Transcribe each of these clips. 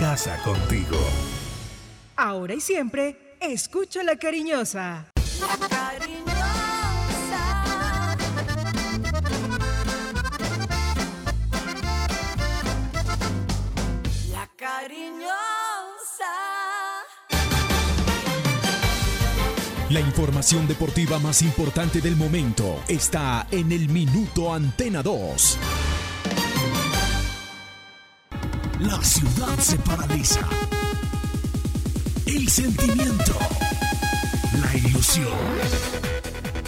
casa contigo. Ahora y siempre, escucha la cariñosa. La cariñosa. La cariñosa. La información deportiva más importante del momento está en el Minuto Antena 2. La ciudad se paraliza. El sentimiento. La ilusión.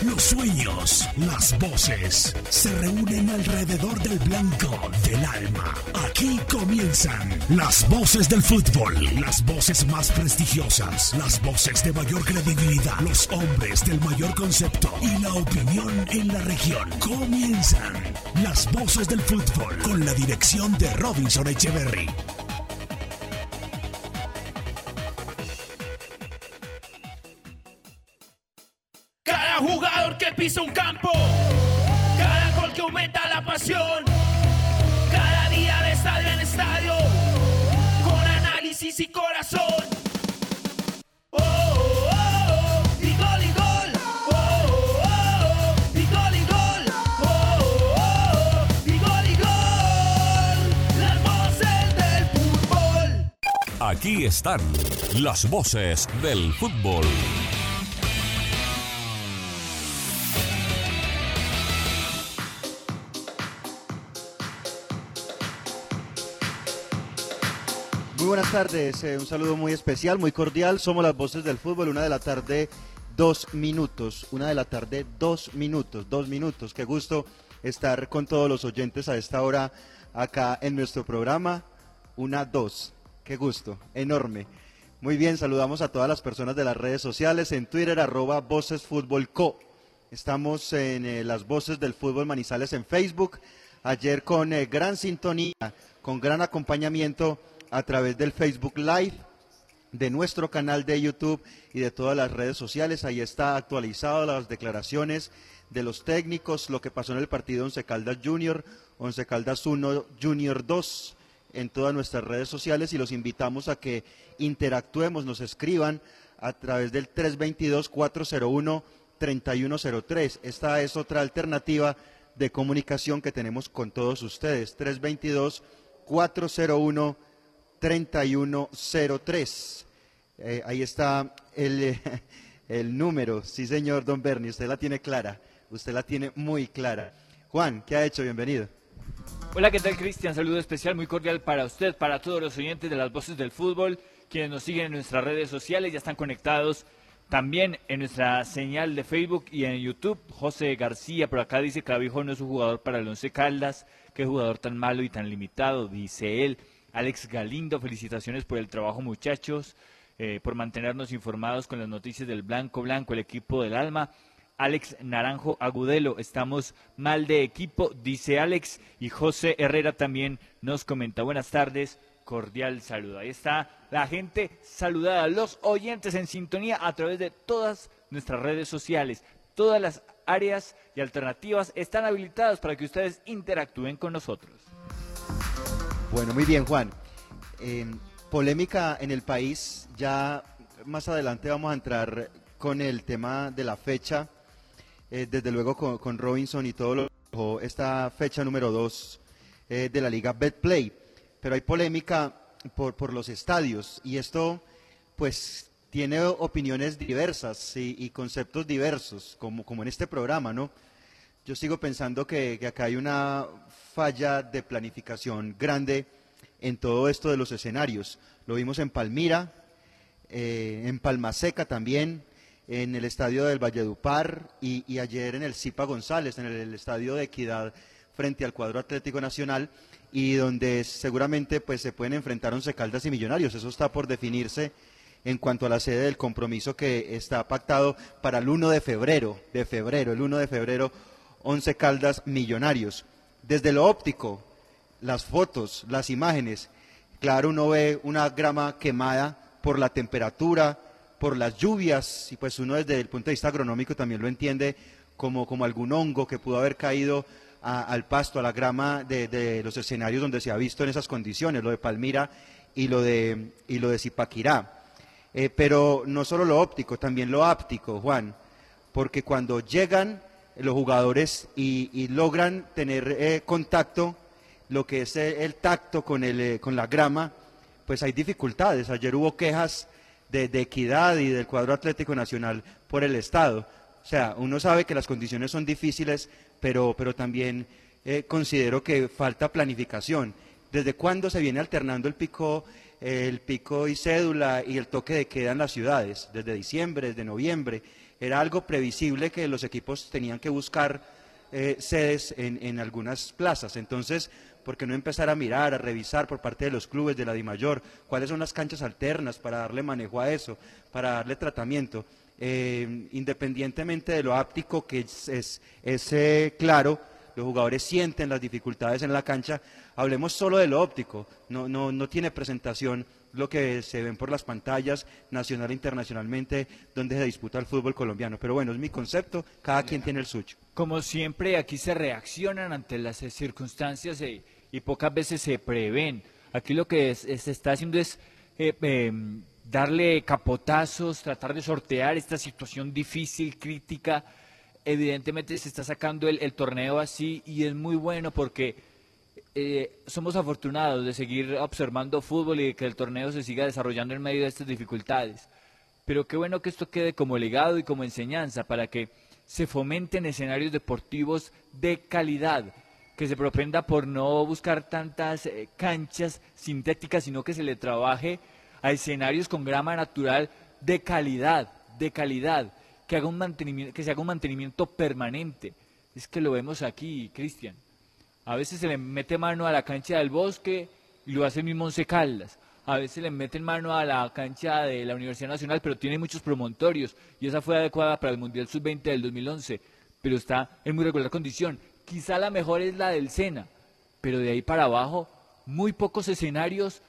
Los sueños, las voces se reúnen alrededor del blanco del alma. Aquí comienzan las voces del fútbol, las voces más prestigiosas, las voces de mayor credibilidad, los hombres del mayor concepto y la opinión en la región. Comienzan las voces del fútbol con la dirección de Robinson Echeverry. Cada jugador que pisa un campo, cada gol que aumenta la pasión, cada día de estadio en estadio, con análisis y corazón. Aquí están las voces del fútbol. Muy buenas tardes, eh, un saludo muy especial, muy cordial. Somos las voces del fútbol, una de la tarde, dos minutos. Una de la tarde, dos minutos, dos minutos. Qué gusto estar con todos los oyentes a esta hora acá en nuestro programa. Una, dos. Qué gusto, enorme. Muy bien, saludamos a todas las personas de las redes sociales, en Twitter, arroba Voces Fútbol Co. Estamos en eh, las Voces del Fútbol Manizales en Facebook. Ayer con eh, gran sintonía, con gran acompañamiento a través del Facebook Live, de nuestro canal de YouTube y de todas las redes sociales. Ahí está actualizado las declaraciones de los técnicos, lo que pasó en el partido Once Caldas Junior, Once Caldas 1, Junior 2, en todas nuestras redes sociales y los invitamos a que interactuemos, nos escriban a través del 322-401-3103. Esta es otra alternativa de comunicación que tenemos con todos ustedes. 322-401-3103. 3103. Eh, ahí está el, el número. Sí, señor Don Bernie, usted la tiene clara. Usted la tiene muy clara. Juan, ¿qué ha hecho? Bienvenido. Hola, ¿qué tal Cristian? Saludo especial muy cordial para usted, para todos los oyentes de las voces del fútbol, quienes nos siguen en nuestras redes sociales, ya están conectados también en nuestra señal de Facebook y en YouTube. José García por acá dice Clavijo no es un jugador para el Once Caldas, qué jugador tan malo y tan limitado, dice él. Alex Galindo, felicitaciones por el trabajo muchachos, eh, por mantenernos informados con las noticias del Blanco Blanco, el equipo del alma. Alex Naranjo Agudelo, estamos mal de equipo, dice Alex, y José Herrera también nos comenta. Buenas tardes, cordial saludo. Ahí está la gente saludada, los oyentes en sintonía a través de todas nuestras redes sociales. Todas las áreas y alternativas están habilitadas para que ustedes interactúen con nosotros. Bueno, muy bien, Juan. Eh, polémica en el país. Ya más adelante vamos a entrar con el tema de la fecha. Eh, desde luego con, Robinson y todo lo que dejó esta fecha número 2 de la Liga Betplay. Pero hay polémica por, por los estadios y esto, pues, tiene opiniones diversas y, y conceptos diversos, como, como en este programa, ¿no? Yo sigo pensando que, que acá hay una falla de planificación grande en todo esto de los escenarios. Lo vimos en Palmira, eh, en Palmaseca también, en el estadio del Valledupar y, y ayer en el Zipa González, en el, el estadio de Equidad frente al cuadro Atlético Nacional y donde seguramente pues se pueden enfrentar Once Caldas y Millonarios. Eso está por definirse en cuanto a la sede del compromiso que está pactado para el 1 de febrero, de febrero, el 1 de febrero, Once Caldas Millonarios. Desde lo óptico, las fotos, las imágenes, claro, uno ve una grama quemada por la temperatura, por las lluvias, y pues uno desde el punto de vista agronómico también lo entiende como, como algún hongo que pudo haber caído al pasto, a la grama de, los escenarios donde se ha visto en esas condiciones, lo de Palmira y lo de, y lo de Zipaquirá. Eh, pero no solo lo óptico, también lo áptico, Juan, porque cuando llegan los jugadores y, logran tener eh, contacto, lo que es eh, el tacto con, el, con la grama, pues hay dificultades. Ayer hubo quejas de, equidad y del cuadro Atlético Nacional por el Estado. O sea, uno sabe que las condiciones son difíciles, pero, pero también eh, considero que falta planificación. ¿Desde cuándo se viene alternando el pico, el pico y cédula y el toque de queda en las ciudades? Desde diciembre, desde noviembre. Era algo previsible que los equipos tenían que buscar eh, sedes en, en algunas plazas. Entonces, ¿por qué no empezar a mirar, a revisar por parte de los clubes de la DIMAYOR cuáles son las canchas alternas para darle manejo a eso, para darle tratamiento? Eh, independientemente de lo áptico, que es, es- es, eh, claro, los jugadores sienten las dificultades en la cancha, hablemos solo de lo óptico, no, no, no tiene presentación lo que se ven por las pantallas nacional e internacionalmente donde se disputa el fútbol colombiano. Pero bueno, es mi concepto, cada quien tiene el suyo. Como siempre, aquí se reaccionan ante las circunstancias eh, y pocas veces se prevén. Aquí lo que se está haciendo es eh, em, darle capotazos, tratar de sortear esta situación difícil, crítica. Evidentemente se está sacando el, el torneo así y es muy bueno porque eh, somos afortunados de seguir observando fútbol y de que el torneo se siga desarrollando en medio de estas dificultades. Pero qué bueno que esto quede como legado y como enseñanza para que se fomenten escenarios deportivos de calidad, que se propenda por no buscar tantas eh, canchas sintéticas, sino que se le trabaje a escenarios con grama natural de calidad, de calidad, que, haga un mantenimiento, que se haga un mantenimiento permanente. Es que lo vemos aquí, Cristian. A veces se le mete mano a la cancha del bosque y lo hace el mismo Once Caldas. A veces le meten mano a la cancha de la Universidad Nacional, pero tiene muchos promontorios y esa fue adecuada para el Mundial Sub-20 del 2011, pero está en muy regular condición. Quizá la mejor es la del Sena, pero de ahí para abajo, muy pocos escenarios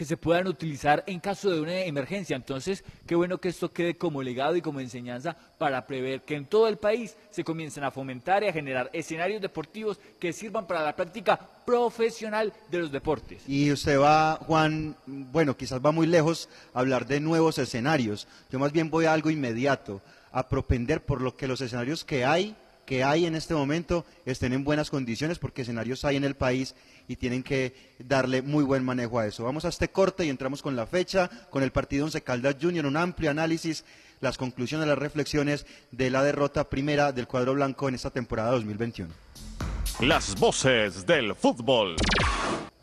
que se puedan utilizar en caso de una emergencia. Entonces, qué bueno que esto quede como legado y como enseñanza para prever que en todo el país se comiencen a fomentar y a generar escenarios deportivos que sirvan para la práctica profesional de los deportes. Y usted va, Juan, bueno, quizás va muy lejos hablar de nuevos escenarios. Yo más bien voy a algo inmediato, a propender por lo que los escenarios que hay, que hay en este momento, estén en buenas condiciones, porque escenarios hay en el país y tienen que darle muy buen manejo a eso. Vamos a este corte y entramos con la fecha, con el partido Once Caldas Junior, un amplio análisis, las conclusiones, las reflexiones de la derrota primera del cuadro blanco en esta temporada 2021. Las voces del fútbol.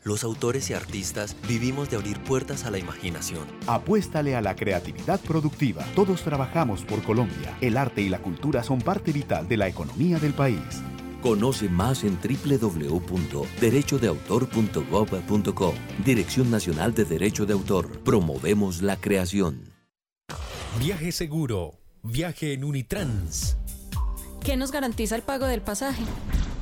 Los autores y artistas vivimos de abrir puertas a la imaginación. Apuéstale a la creatividad productiva. Todos trabajamos por Colombia. El arte y la cultura son parte vital de la economía del país. Conoce más en www.derechodeautor.gov.co. Dirección Nacional de Derecho de Autor. Promovemos la creación. Viaje seguro. Viaje en Unitrans. ¿Qué nos garantiza el pago del pasaje?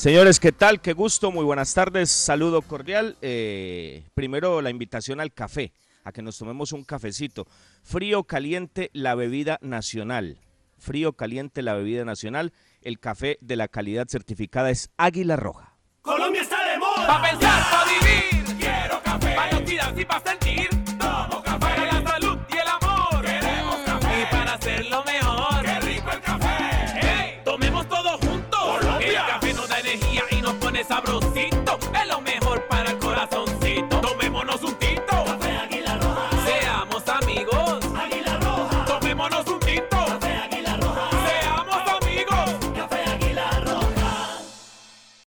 Señores, ¿qué tal? Qué gusto, muy buenas tardes, saludo cordial. Eh, primero la invitación al café, a que nos tomemos un cafecito. Frío, caliente, la bebida nacional. Frío, caliente, la bebida nacional. El café de la calidad certificada es Águila Roja. Colombia está de moda. Pa' pensar, pa' vivir. Quiero café. Pa' y pa'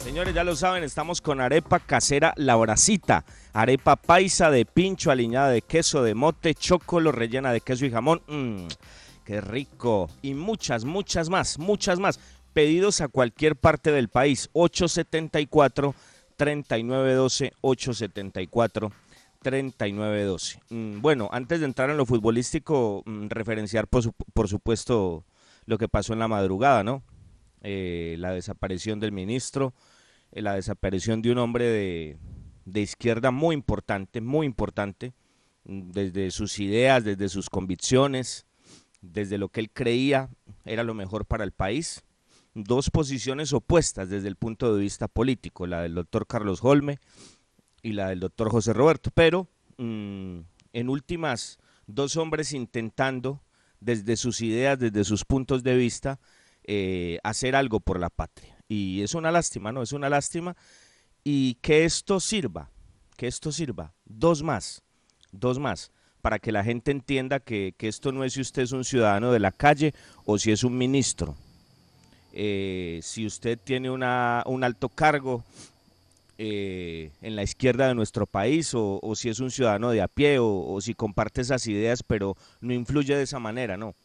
Señores, ya lo saben, estamos con arepa casera La Horacita. Arepa paisa de pincho, aliñada de queso de mote, chocolo, rellena de queso y jamón. Mmm, qué rico. Y muchas, muchas más, muchas más. Pedidos a cualquier parte del país. 874 3912 874 3912. Mm, bueno, antes de entrar en lo futbolístico, mm, referenciar por, por supuesto lo que pasó en la madrugada, ¿no? Eh, la desaparición del ministro, la desaparición de un hombre de, de izquierda muy importante, muy importante, mm, desde sus ideas, desde sus convicciones, desde lo que él creía era lo mejor para el país. Dos posiciones opuestas desde el punto de vista político, la del doctor Carlos Holme y la del doctor José Roberto, pero mm, en últimas, dos hombres intentando desde sus ideas, desde sus puntos de vista, eh, hacer algo por la patria. Y es una lástima, ¿no? Es una lástima. Y que esto sirva, que esto sirva, dos más, dos más, para que la gente entienda que, que esto no es si usted es un ciudadano de la calle o si es un ministro. Eh, si usted tiene una, un alto cargo eh, en la izquierda de nuestro país o, o si es un ciudadano de a pie o, o si comparte esas ideas pero no influye de esa manera, no.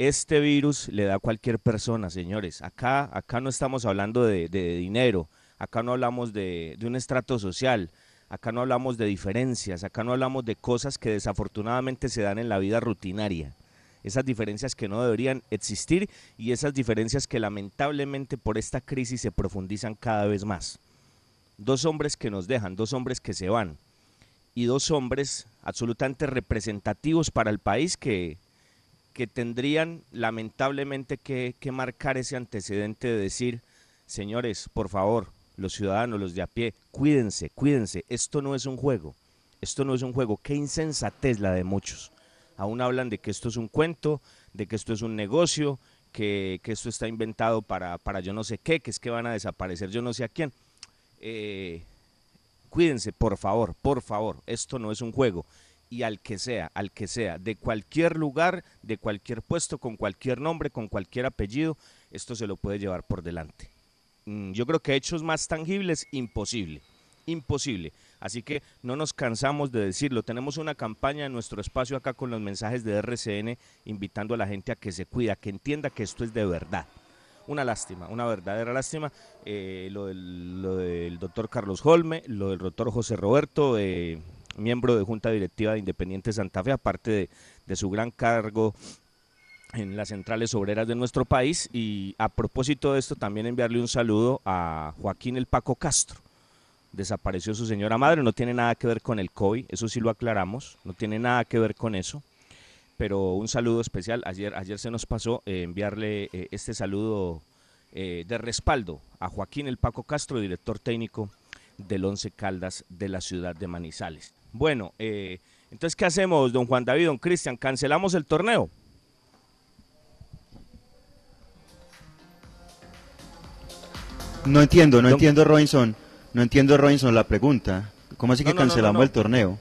Este virus le da a cualquier persona, señores. Acá, acá no estamos hablando de, dinero, acá no hablamos de, de un estrato social, acá no hablamos de diferencias, acá no hablamos de cosas que desafortunadamente se dan en la vida rutinaria. Esas diferencias que no deberían existir y esas diferencias que lamentablemente por esta crisis se profundizan cada vez más. Dos hombres que nos dejan, dos hombres que se van y dos hombres absolutamente representativos para el país que, que tendrían lamentablemente que, que marcar ese antecedente de decir, señores, por favor, los ciudadanos, los de a pie, cuídense, cuídense, esto no es un juego, esto no es un juego, qué insensatez la de muchos. Aún hablan de que esto es un cuento, de que esto es un negocio, que, que esto está inventado para, para yo no sé qué, que es que van a desaparecer yo no sé a quién. Eh, cuídense, por favor, por favor, esto no es un juego. Y al que sea, al que sea, de cualquier lugar, de cualquier puesto, con cualquier nombre, con cualquier apellido, esto se lo puede llevar por delante. Mm, Yo creo que hechos más tangibles, imposible, imposible. Así que no nos cansamos de decirlo. Tenemos una campaña en nuestro espacio acá con los mensajes de RCN invitando a la gente a que se cuida, que entienda que esto es de verdad. Una lástima, una verdadera lástima. eh, lo, del, lo del doctor Carlos Holme, lo del doctor José Roberto, eh, miembro de Junta Directiva de Independiente Santa Fe, aparte de, su gran cargo en las centrales obreras de nuestro país. Y a propósito de esto, también enviarle un saludo a Joaquín El Paco Castro. Desapareció su señora madre, no tiene nada que ver con el COVID, eso sí lo aclaramos, no tiene nada que ver con eso. Pero un saludo especial, ayer, ayer se nos pasó eh, enviarle eh, este saludo eh, de respaldo a Joaquín El Paco Castro, director técnico del Once Caldas de la ciudad de Manizales. Bueno, eh, entonces, ¿qué hacemos, don Juan David, don Cristian? ¿Cancelamos el torneo? No entiendo, no Don- entiendo, Robinson. No entiendo, Robinson, la pregunta. ¿Cómo así que No, no, cancelamos no. el torneo?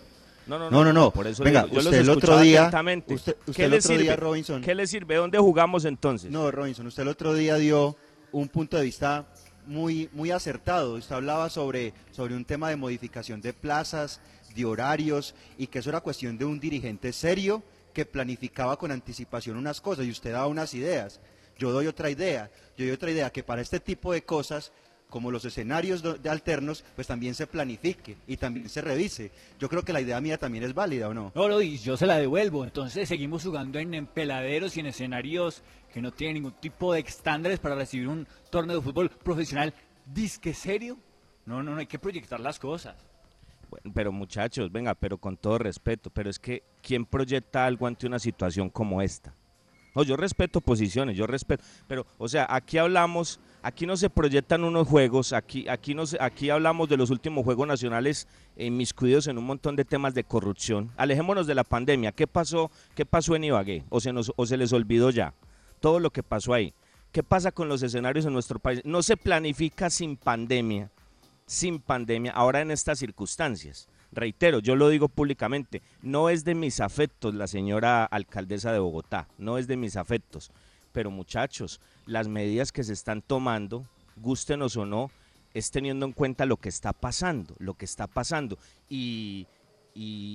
No, no, no, no. no. por eso Venga, digo, yo los usted el otro día. Usted, usted ¿Qué el le otro sirve? día, Robinson. ¿Qué le sirve? ¿Dónde jugamos entonces? No, Robinson, usted el otro día dio un punto de vista muy, muy acertado. Usted hablaba sobre, sobre un tema de modificación de plazas, de horarios, y que eso era cuestión de un dirigente serio que planificaba con anticipación unas cosas y usted daba unas ideas. Yo doy otra idea. Yo doy otra idea que para este tipo de cosas, como los escenarios de alternos, pues también se planifique y también se revise. Yo creo que la idea mía también es válida, ¿o no? No, lo yo se la devuelvo. Entonces seguimos jugando en, en peladeros y en escenarios que no tienen ningún tipo de estándares para recibir un torneo de fútbol profesional disque serio. No, no, no hay que proyectar las cosas. Pero muchachos, venga, pero con todo respeto, pero es que ¿quién proyecta algo ante una situación como esta? No, yo respeto posiciones, yo respeto, pero, o sea, aquí hablamos, aquí no se proyectan unos juegos, aquí, aquí, no se- aquí hablamos de los últimos Juegos Nacionales inmiscuidos en un montón de temas de corrupción. Alejémonos de la pandemia, ¿qué pasó, qué pasó en Ibagué? ¿O se, nos, o se les olvidó ya todo lo que pasó ahí? ¿Qué pasa con los escenarios en nuestro país? No se planifica sin pandemia sin pandemia, ahora en estas circunstancias. Reitero, yo lo digo públicamente, no es de mis afectos la señora alcaldesa de Bogotá, no es de mis afectos. Pero muchachos, las medidas que se están tomando, gústenos o no, es teniendo en cuenta lo que está pasando, lo que está pasando. Y,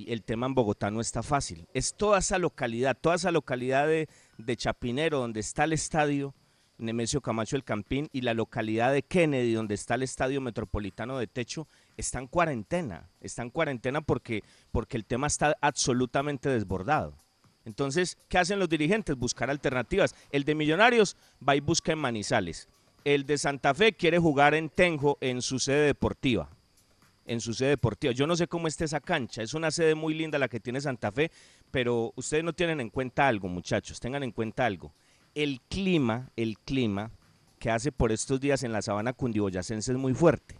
el tema en Bogotá no está fácil. Es toda esa localidad, toda esa localidad de Chapinero, donde está el estadio Nemesio Camacho el Campín, y la localidad de Kennedy, donde está el estadio metropolitano de Techo, está en cuarentena. Está en cuarentena porque, porque el tema está absolutamente desbordado. Entonces, ¿qué hacen los dirigentes? Buscar alternativas. El de Millonarios va y busca en Manizales. El de Santa Fe quiere jugar en Tenjo, en su sede deportiva. En su sede deportiva. Yo no sé cómo está esa cancha. Es una sede muy linda la que tiene Santa Fe, pero ustedes no tienen en cuenta algo, muchachos. Tengan en cuenta algo. El clima, el clima que hace por estos días en la sabana cundiboyacense es muy fuerte.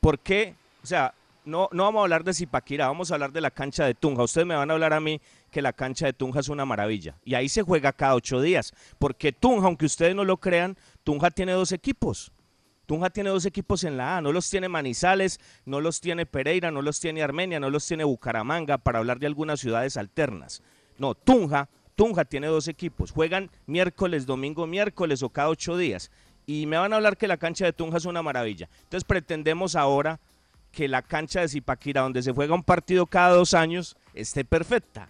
¿Por qué? O sea, no, no vamos a hablar de Zipaquirá, vamos a hablar de la cancha de Tunja. Ustedes me van a hablar a mí que la cancha de Tunja es una maravilla. Y ahí se juega cada ocho días. Porque Tunja, aunque ustedes no lo crean, Tunja tiene dos equipos. Tunja tiene dos equipos en la A, no los tiene Manizales, no los tiene Pereira, no los tiene Armenia, no los tiene Bucaramanga, para hablar de algunas ciudades alternas. No, Tunja, Tunja tiene dos equipos, juegan miércoles, domingo, miércoles o cada ocho días. Y me van a hablar que la cancha de Tunja es una maravilla. Entonces pretendemos ahora que la cancha de Zipaquira, donde se juega un partido cada dos años, esté perfecta.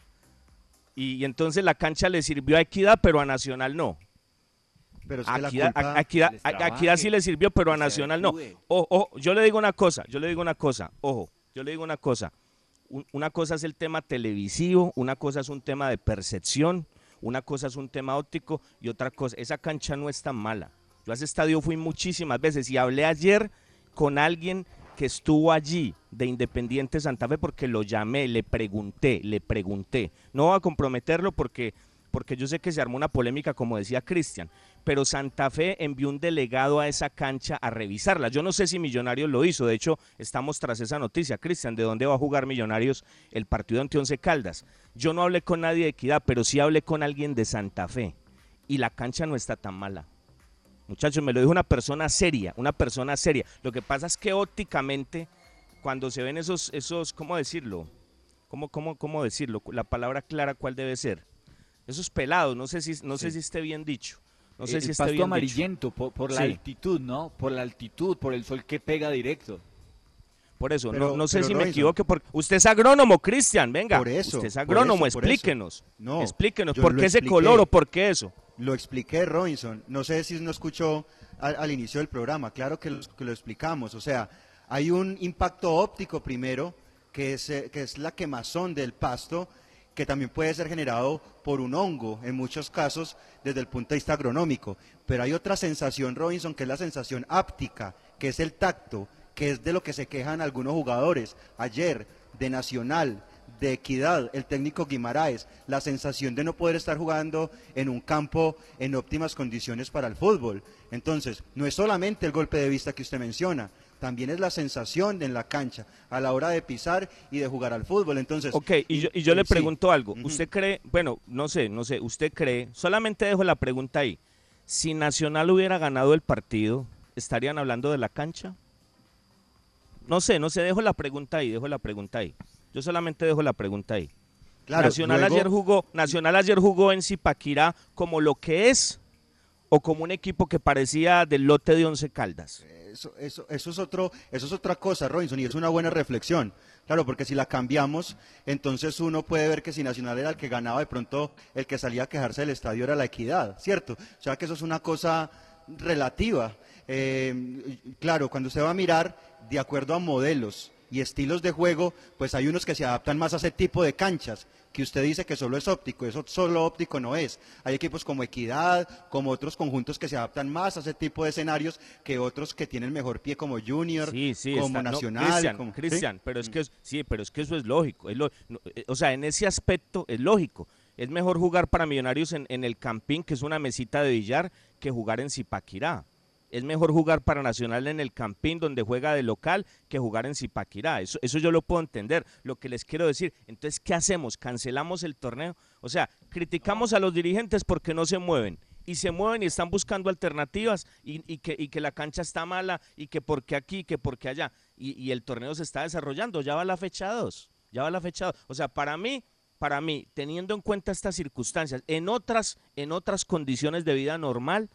Y, y entonces la cancha le sirvió a Equidad, pero a Nacional no. Pero es que la Aquí, a- aquí a- les a- aquí trabaje. sí le sirvió, pero a Que se Nacional no. ojo, yo le digo una cosa, yo le digo una cosa, ojo, yo le digo una cosa. Un- Una cosa es el tema televisivo, una cosa es un tema de percepción, una cosa es un tema óptico y otra cosa, esa cancha no es tan mala. Yo a ese estadio fui muchísimas veces y hablé ayer con alguien que estuvo allí de Independiente Santa Fe porque lo llamé, le pregunté, le pregunté. No voy a comprometerlo porque porque yo sé que se armó una polémica, como decía Cristian, pero Santa Fe envió un delegado a esa cancha a revisarla. Yo no sé si Millonarios lo hizo, de hecho, estamos tras esa noticia. Cristian, ¿de dónde va a jugar Millonarios el partido ante Once Caldas? Yo no hablé con nadie de Equidad, pero sí hablé con alguien de Santa Fe, y la cancha no está tan mala. Muchachos, me lo dijo una persona seria, una persona seria. Lo que pasa es que ópticamente, cuando se ven esos, esos, ¿cómo decirlo? ¿Cómo, cómo, cómo decirlo? La palabra clara, ¿cuál debe ser? Esos pelados, no sé si, no sé si esté bien dicho. No sé el si pasto bien amarillento por, por la Sí. altitud, ¿no? Por la altitud, por el sol que pega directo. Por eso, Pero- no, no sé si me equivoco. Porque usted es agrónomo, Cristian, venga. Por eso, usted es agrónomo, eso, explíquenos. No, explíquenos, ¿por qué ese color o por qué eso? Lo expliqué, Robinson. No sé si no escuchó al, al inicio del programa. Claro que lo, que lo explicamos. O sea, hay un impacto óptico primero, que es, eh, que es la quemazón del pasto, que también puede ser generado por un hongo, en muchos casos, desde el punto de vista agronómico. Pero hay otra sensación, Robinson, que es la sensación áptica, que es el tacto, que es de lo que se quejan algunos jugadores. Ayer, de Nacional, de equidad, el técnico Guimaraes, la sensación de no poder estar jugando en un campo en óptimas condiciones para el fútbol. Entonces, no es solamente el golpe de vista que usted menciona, también es la sensación en la cancha a la hora de pisar y de jugar al fútbol. Entonces, Ok, y yo, y yo le sí. pregunto algo. ¿Usted cree, bueno, no sé, no sé, usted cree, solamente dejo la pregunta ahí. Si Nacional hubiera ganado el partido, ¿estarían hablando de la cancha? No sé, no sé, dejo la pregunta ahí, dejo la pregunta ahí. Yo solamente dejo la pregunta ahí. Claro, Nacional luego- ayer jugó, Nacional ayer jugó en Zipaquirá como lo que es o como un equipo que parecía del lote de Once Caldas. Eso, eso, eso es otro, eso es otra cosa, Robinson, y es una buena reflexión. Claro, porque si la cambiamos, entonces uno puede ver que si Nacional era el que ganaba, de pronto el que salía a quejarse del estadio era la equidad, ¿cierto? O sea que eso es una cosa relativa. Eh, claro, cuando usted va a mirar, de acuerdo a modelos y estilos de juego, pues hay unos que se adaptan más a ese tipo de canchas, que usted dice que solo es óptico, eso solo óptico no es. Hay equipos como Equidad, como otros conjuntos que se adaptan más a ese tipo de escenarios que otros que tienen mejor pie como Junior, Sí, sí, como está- no, Nacional. Cristian, como- ¿sí? Cristian, pero es que es- sí, pero es que eso es lógico, es lo- no, eh, o sea, en ese aspecto es lógico. Es mejor jugar para Millonarios en, en el Campín, que es una mesita de billar, que jugar en Zipaquirá. Es mejor jugar para Nacional en el Campín, donde juega de local, que jugar en Zipaquirá. Eso, eso yo lo puedo entender. Lo que les quiero decir, entonces, ¿qué hacemos? ¿Cancelamos el torneo? O sea, criticamos a los dirigentes porque no se mueven. y se mueven y están buscando alternativas y, que, y que la cancha está mala y que porque aquí, que porque allá. Y, y el torneo se está desarrollando, ya va la fecha 2, ya va la fecha 2. O sea, para mí, para mí, teniendo en cuenta estas circunstancias, en otras, en otras condiciones de vida normal,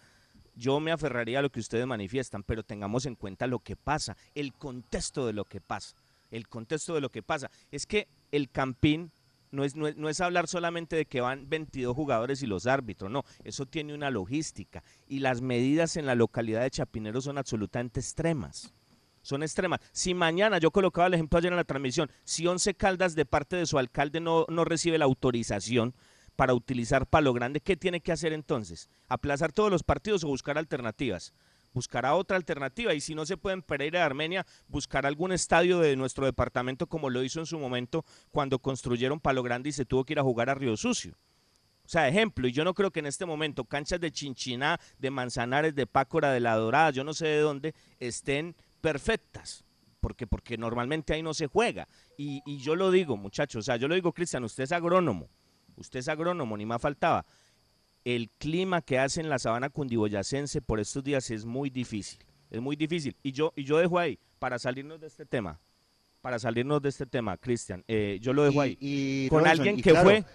yo me aferraría a lo que ustedes manifiestan, pero tengamos en cuenta lo que pasa, el contexto de lo que pasa, el contexto de lo que pasa. Es que el Campín no es, no es, no es hablar solamente de que van 22 jugadores y los árbitros, no, eso tiene una logística y las medidas en la localidad de Chapinero son absolutamente extremas. Son extremas. Si mañana, yo colocaba el ejemplo ayer en la transmisión, si Once Caldas de parte de su alcalde no, no recibe la autorización para utilizar Palo Grande, ¿qué tiene que hacer entonces? ¿Aplazar todos los partidos o buscar alternativas? buscará otra alternativa y si no se puede en Pereira de Armenia, buscar algún estadio de nuestro departamento como lo hizo en su momento cuando construyeron Palo Grande y se tuvo que ir a jugar a Río Sucio. O sea, ejemplo, y yo no creo que en este momento canchas de Chinchiná, de Manzanares, de Pácora, de La Dorada, yo no sé de dónde, estén perfectas. Porque, porque normalmente ahí no se juega. Y, y yo lo digo, muchachos, o sea, yo lo digo, Cristian, usted es agrónomo, usted es agrónomo, ni más faltaba el clima que hace en la sabana cundiboyacense por estos días es muy difícil, es muy difícil. Y yo, y yo dejo ahí, para salirnos de este tema, para salirnos de este tema, Cristian, eh, yo lo dejo ahí. Y, con Robinson, alguien y que claro, fue...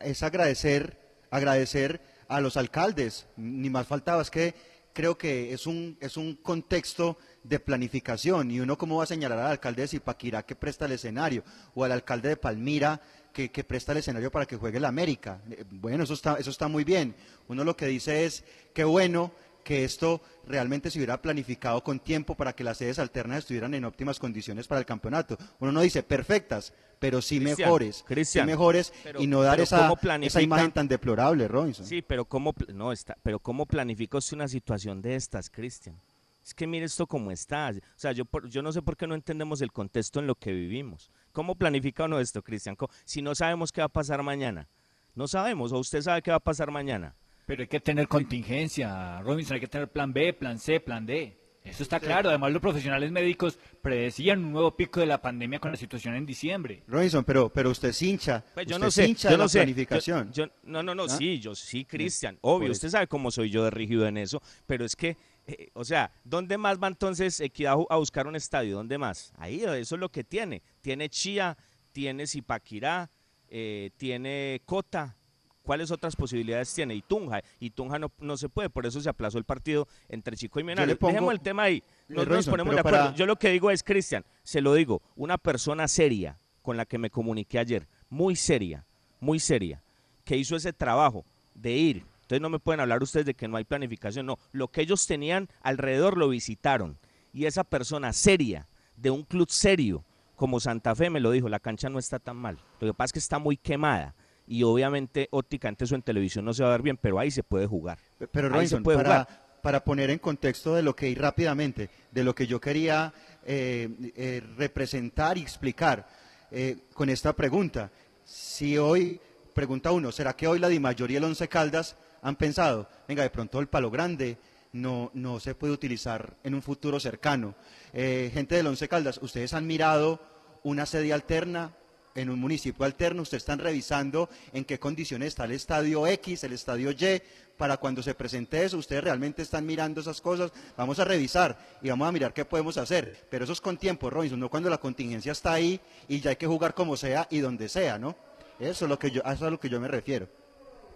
Es agradecer, agradecer a los alcaldes, ni más faltaba, es que creo que es un, es un contexto de planificación y uno cómo va a señalar al alcalde de Zipaquirá que presta el escenario o al alcalde de Palmira que, que presta el escenario para que juegue la América. Eh, Bueno, eso está, eso está muy bien. Uno lo que dice es, qué bueno que esto realmente se hubiera planificado con tiempo para que las sedes alternas estuvieran en óptimas condiciones para el campeonato. Uno no dice perfectas, pero sí Cristian, mejores, sí Cristian, mejores pero- y no dar esa, ¿cómo esa imagen tan deplorable, Robinson. Sí, pero ¿cómo, no, está, pero ¿cómo planifica usted una situación de estas, Cristian? Es que mire esto cómo está. O sea, yo, por- yo no sé por qué no entendemos el contexto en lo que vivimos. ¿Cómo planifica uno esto, Cristian? Si no sabemos qué va a pasar mañana. No sabemos, o usted sabe qué va a pasar mañana. Pero hay que tener contingencia, Robinson, hay que tener plan B, plan C, plan D. Eso está claro. Además, los profesionales médicos predecían un nuevo pico de la pandemia con la situación en diciembre. Robinson, pero, pero usted es hincha, Pues yo usted no sé, hincha yo de no la sé. planificación. Yo- yo- no, no, no, ¿Ah? sí, yo sí, Cristian, obvio, usted sabe cómo soy yo de rígido en eso, pero es que, eh, o sea, ¿dónde más va entonces Equidad a buscar un estadio? ¿Dónde más? Ahí, eso es lo que tiene. Tiene Chía, tiene Zipaquirá, eh, tiene Cota. ¿Cuáles otras posibilidades tiene? Y Tunja. Y Tunja no, no se puede, por eso se aplazó el partido entre Chico y pongo- Dejemos el tema ahí. Nos, nos ponemos de acuerdo. para- Yo lo que digo es, Cristian, se lo digo, una persona seria con la que me comuniqué ayer, muy seria, muy seria, que hizo ese trabajo de ir. Entonces no me pueden hablar ustedes de que no hay planificación, no. Lo que ellos tenían alrededor lo visitaron. Y esa persona seria, de un club serio, como Santa Fe me lo dijo, la cancha no está tan mal. Lo que pasa es que está muy quemada. Y obviamente ópticamente eso en televisión no se va a ver bien, pero ahí se puede jugar. Pero Ahí se puede para, jugar. para poner en contexto de lo que, y rápidamente, de lo que yo quería eh, eh, representar y explicar eh, con esta pregunta. Si hoy, pregunta uno, ¿será que hoy la Dimayor y el Once Caldas han pensado, venga, de pronto el palo grande no, no se puede utilizar en un futuro cercano? Eh, gente del Once Caldas, ¿ustedes han mirado una sede alterna en un municipio alterno, ustedes están revisando en qué condiciones está el estadio X, el estadio Y, para cuando se presente eso, ustedes realmente están mirando esas cosas, vamos a revisar y vamos a mirar qué podemos hacer, pero eso es con tiempo, Robinson, no cuando la contingencia está ahí y ya hay que jugar como sea y donde sea, ¿no? Eso es lo que yo, eso es a lo que yo me refiero.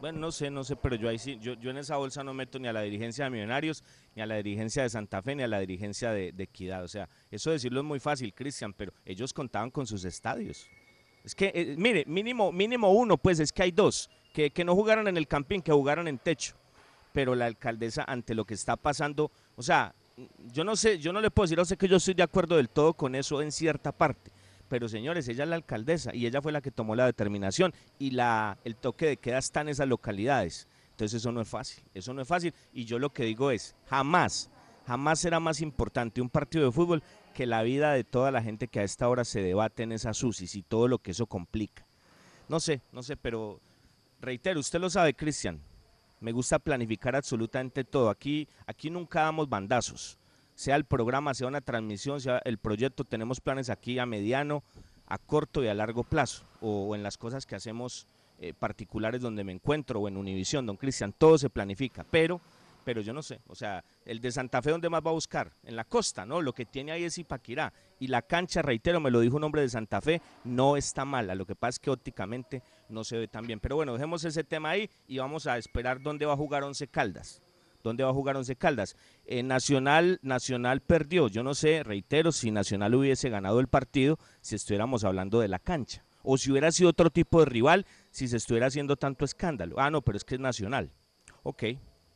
Bueno, no sé, no sé, pero yo ahí sí, yo, yo en esa bolsa no meto ni a la dirigencia de Millonarios, ni a la dirigencia de Santa Fe, ni a la dirigencia de, Equidad. O sea, eso decirlo es muy fácil, Cristian, pero ellos contaban con sus estadios. Es que, eh, mire, mínimo, mínimo uno, pues es que hay dos, que, que no jugaron en el campín, que jugaron en techo. Pero la alcaldesa, ante lo que está pasando, o sea, yo no sé, yo no le puedo decir a usted que yo estoy de acuerdo del todo con eso en cierta parte. Pero señores, ella es la alcaldesa y ella fue la que tomó la determinación y la, el toque de queda está en esas localidades. Entonces eso no es fácil, eso no es fácil. Y yo lo que digo es, jamás, jamás será más importante un partido de fútbol que la vida de toda la gente que a esta hora se debate en esas UCIs y todo lo que eso complica. No sé, no sé, pero reitero, usted lo sabe, Cristian, me gusta planificar absolutamente todo. Aquí, aquí nunca damos bandazos. Sea el programa, sea una transmisión, sea el proyecto, tenemos planes aquí a mediano, a corto y a largo plazo, o, en las cosas que hacemos eh, particulares donde me encuentro o en Univisión, don Cristian, todo se planifica, pero pero yo no sé, o sea, el de Santa Fe, ¿dónde más va a buscar? En la costa, ¿no? Lo que tiene ahí es Ipaquirá. Y la cancha, reitero, me lo dijo un hombre de Santa Fe, no está mala. Lo que pasa es que ópticamente no se ve tan bien. Pero bueno, dejemos ese tema ahí y vamos a esperar dónde va a jugar Once Caldas. ¿Dónde va a jugar Once Caldas? Eh, Nacional, Nacional perdió. Yo no sé, reitero, si Nacional hubiese ganado el partido, si estuviéramos hablando de la cancha. O si hubiera sido otro tipo de rival, si se estuviera haciendo tanto escándalo. Ah, no, pero es que es Nacional. Ok,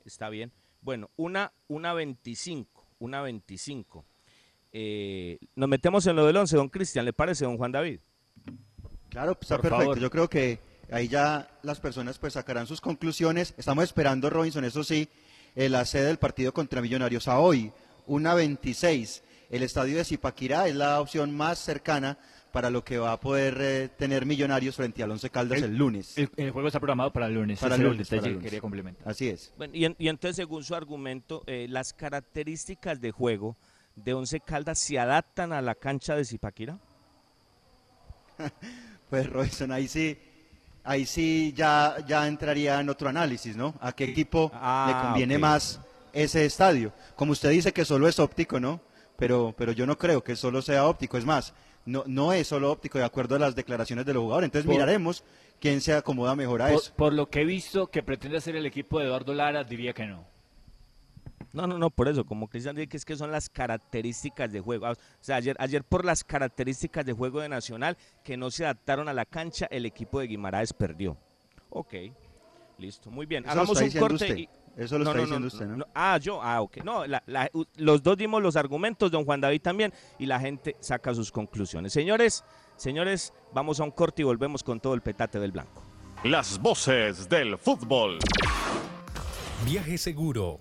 está bien. Bueno, una, una 25, una 25. Eh, nos metemos en lo del 11, don Cristian, ¿le parece, don Juan David? Claro, pues, está Por perfecto. favor. Yo creo que ahí ya las personas pues sacarán sus conclusiones. Estamos esperando, Robinson, eso sí, eh, la sede del partido contra Millonarios a hoy, una 26. El estadio de Zipaquirá es la opción más cercana para lo que va a poder eh, tener Millonarios frente al Once Caldas el, lunes. El, el juego está programado para el lunes. Para el lunes, detalle para el que lunes. quería complementar. Así es. Bueno, y, en- y entonces, según su argumento, eh, las características de juego de Once Caldas se adaptan a la cancha de Zipaquirá. Pues Robinson, ahí sí, ahí sí ya, ya entraría en otro análisis, ¿no? ¿A qué equipo Ah, le conviene ok. más ese estadio? Como usted dice que solo es óptico, ¿no? Pero, pero yo no creo que solo sea óptico, es más, no, no es solo óptico de acuerdo a las declaraciones de los jugadores. Entonces Por- miraremos quién se acomoda mejor a Por, eso. por lo que he visto que pretende hacer el equipo de Eduardo Lara, diría que no. No, no, no, por eso, como Cristian dice que es que son las características de juego. Ah, O sea, ayer, ayer por las características de juego de Nacional que no se adaptaron a la cancha, el equipo de Guimaraes perdió. Ok, listo, muy bien. Eso lo Hagamos está un corte. usted. y- Eso lo está diciendo usted, ¿no? Ah, yo, ah, ok. No, la- la- u- los dos dimos los argumentos, don Juan David también, y la gente saca sus conclusiones. Señores, señores, vamos a un corte y volvemos con todo el petate del blanco. Las voces del fútbol. Viaje seguro.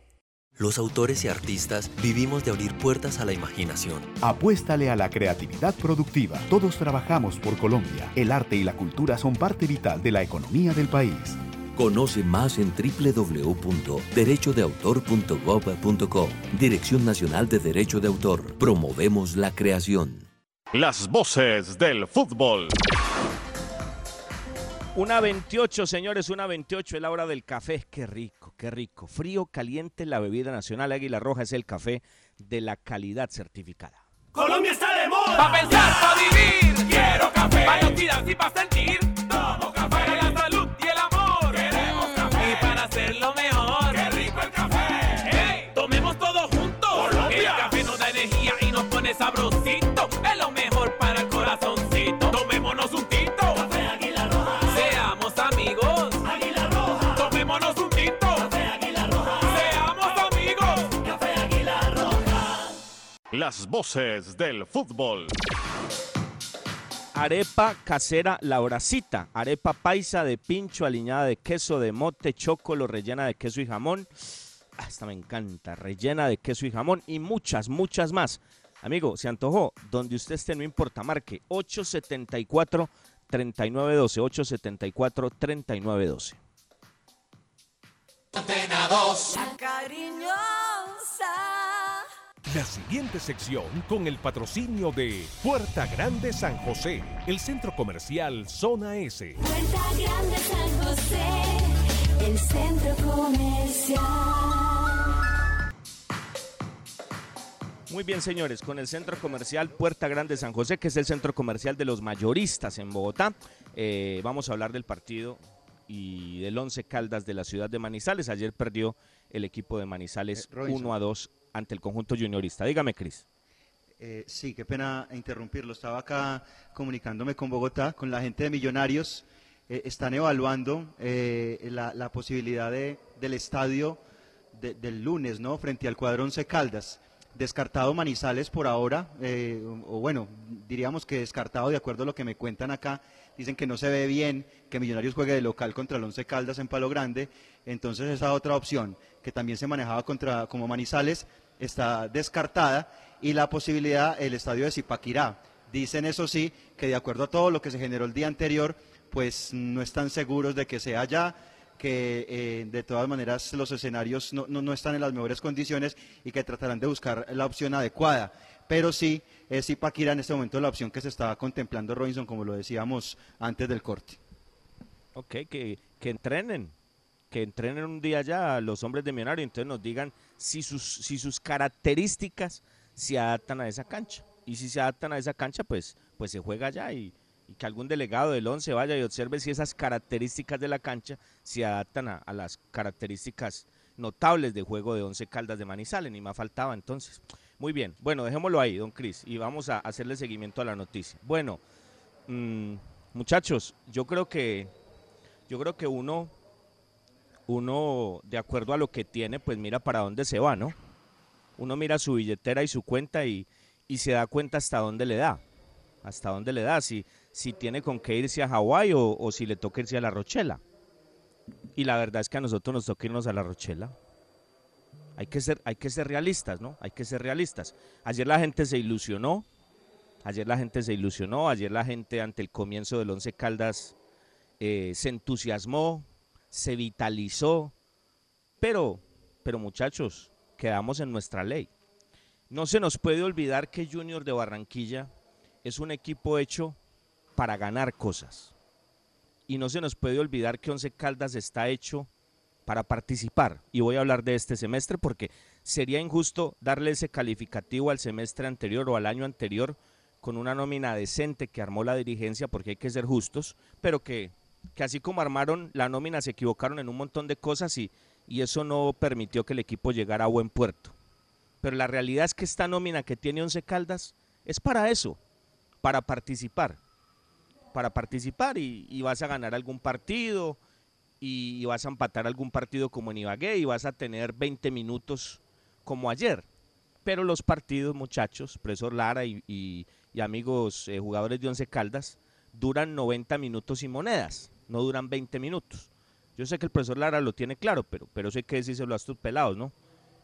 Los autores y artistas vivimos de abrir puertas a la imaginación. Apuéstale a la creatividad productiva. Todos trabajamos por Colombia. El arte y la cultura son parte vital de la economía del país. Conoce más en www.derechodeautor.gov.co. Dirección Nacional de Derecho de Autor. Promovemos la creación. Las voces del fútbol. Una 28, señores, una 28 es la hora del café. Qué rico, qué rico. Frío, caliente, la bebida nacional Águila Roja es el café de la calidad certificada. Colombia está de moda. Pa' pensar, pa' vivir. Quiero café. Pa' noticias y pa' sentir. Tomo café. Para la salud y el amor. Queremos café. Y para hacerlo mejor. Qué rico el café. Hey, tomemos todos juntos. Colombia. El café nos da energía y nos pone sabrosito. Las voces del fútbol. Arepa casera La Horacita. Arepa paisa de pincho, aliñada de queso, de mote, chocolo, rellena de queso y jamón. Ah, esta me encanta, rellena de queso y jamón y muchas, muchas más. Amigo, se antojó. Donde usted esté, no importa, marque 874 3912 874 3912. Antena 2. La cariñosa. La siguiente sección con el patrocinio de Puerta Grande San José, el centro comercial Zona S. Puerta Grande San José, el centro comercial. Muy bien, señores, con el centro comercial Puerta Grande San José, que es el centro comercial de los mayoristas en Bogotá, eh, vamos a hablar del partido y del Once Caldas de la ciudad de Manizales. Ayer perdió el equipo de Manizales Eh, Robinson. 1 a 2 ante el conjunto juniorista. Dígame, Cris. Eh, sí, qué pena interrumpirlo. Estaba acá comunicándome con Bogotá, con la gente de Millonarios. Eh, están evaluando eh, la, posibilidad de, del estadio de- del lunes, ¿no? Frente al cuadro Once Caldas. Descartado Manizales por ahora, o bueno, diríamos que descartado de acuerdo a lo que me cuentan acá. Dicen que no se ve bien que Millonarios juegue de local contra el Once Caldas en Palo Grande. Entonces esa otra opción, que también se manejaba contra como Manizales, está descartada. Y la posibilidad, el estadio de Zipaquirá. Dicen eso sí, que de acuerdo a todo lo que se generó el día anterior, pues no están seguros de que sea allá que eh, de todas maneras los escenarios no, no- no están en las mejores condiciones y que tratarán de buscar la opción adecuada. Pero sí, es Zipaquirá en este momento la opción que se estaba contemplando Robinson, como lo decíamos antes del corte. Ok, que, que entrenen, que entrenen un día ya los hombres de Millonario, entonces nos digan si sus, si sus características se adaptan a esa cancha. Y si se adaptan a esa cancha, pues, pues se juega allá y, y que algún delegado del 11 vaya y observe si esas características de la cancha se adaptan a, las características notables de juego de 11 Caldas de Manizales, ni más faltaba entonces. Muy bien, bueno, dejémoslo ahí, don Cris, y vamos a hacerle seguimiento a la noticia. Bueno, mm, muchachos, yo creo que yo creo que uno, uno, de acuerdo a lo que tiene, pues mira para dónde se va, ¿no? Uno mira su billetera y su cuenta y, y se da cuenta hasta dónde le da. Hasta dónde le da, si, si tiene con qué irse a Hawái o, si le toca irse a La Rochela. Y la verdad es que a nosotros nos toca irnos a La Rochela. Hay que ser, hay que ser realistas, ¿no? Hay que ser realistas. Ayer la gente se ilusionó. Ayer la gente se ilusionó. Ayer la gente ante el comienzo del Once Caldas eh, se entusiasmó, se vitalizó, pero, pero muchachos, quedamos en nuestra ley. No se nos puede olvidar que Junior de Barranquilla es un equipo hecho para ganar cosas. Y no se nos puede olvidar que Once Caldas está hecho para participar. Y voy a hablar de este semestre porque sería injusto darle ese calificativo al semestre anterior o al año anterior con una nómina decente que armó la dirigencia, porque hay que ser justos, pero que, que así como armaron la nómina se equivocaron en un montón de cosas y, y eso no permitió que el equipo llegara a buen puerto. Pero la realidad es que esta nómina que tiene Once Caldas es para eso, para participar. Para participar y, vas a ganar algún partido y, vas a empatar algún partido como en Ibagué y vas a tener 20 minutos como ayer. Pero los partidos, muchachos, profesor Lara y amigos eh, jugadores de Once Caldas, duran 90 minutos y monedas, no duran 20 minutos. Yo sé que el profesor Lara lo tiene claro, pero, pero eso hay que decírselo a estos pelados, ¿no?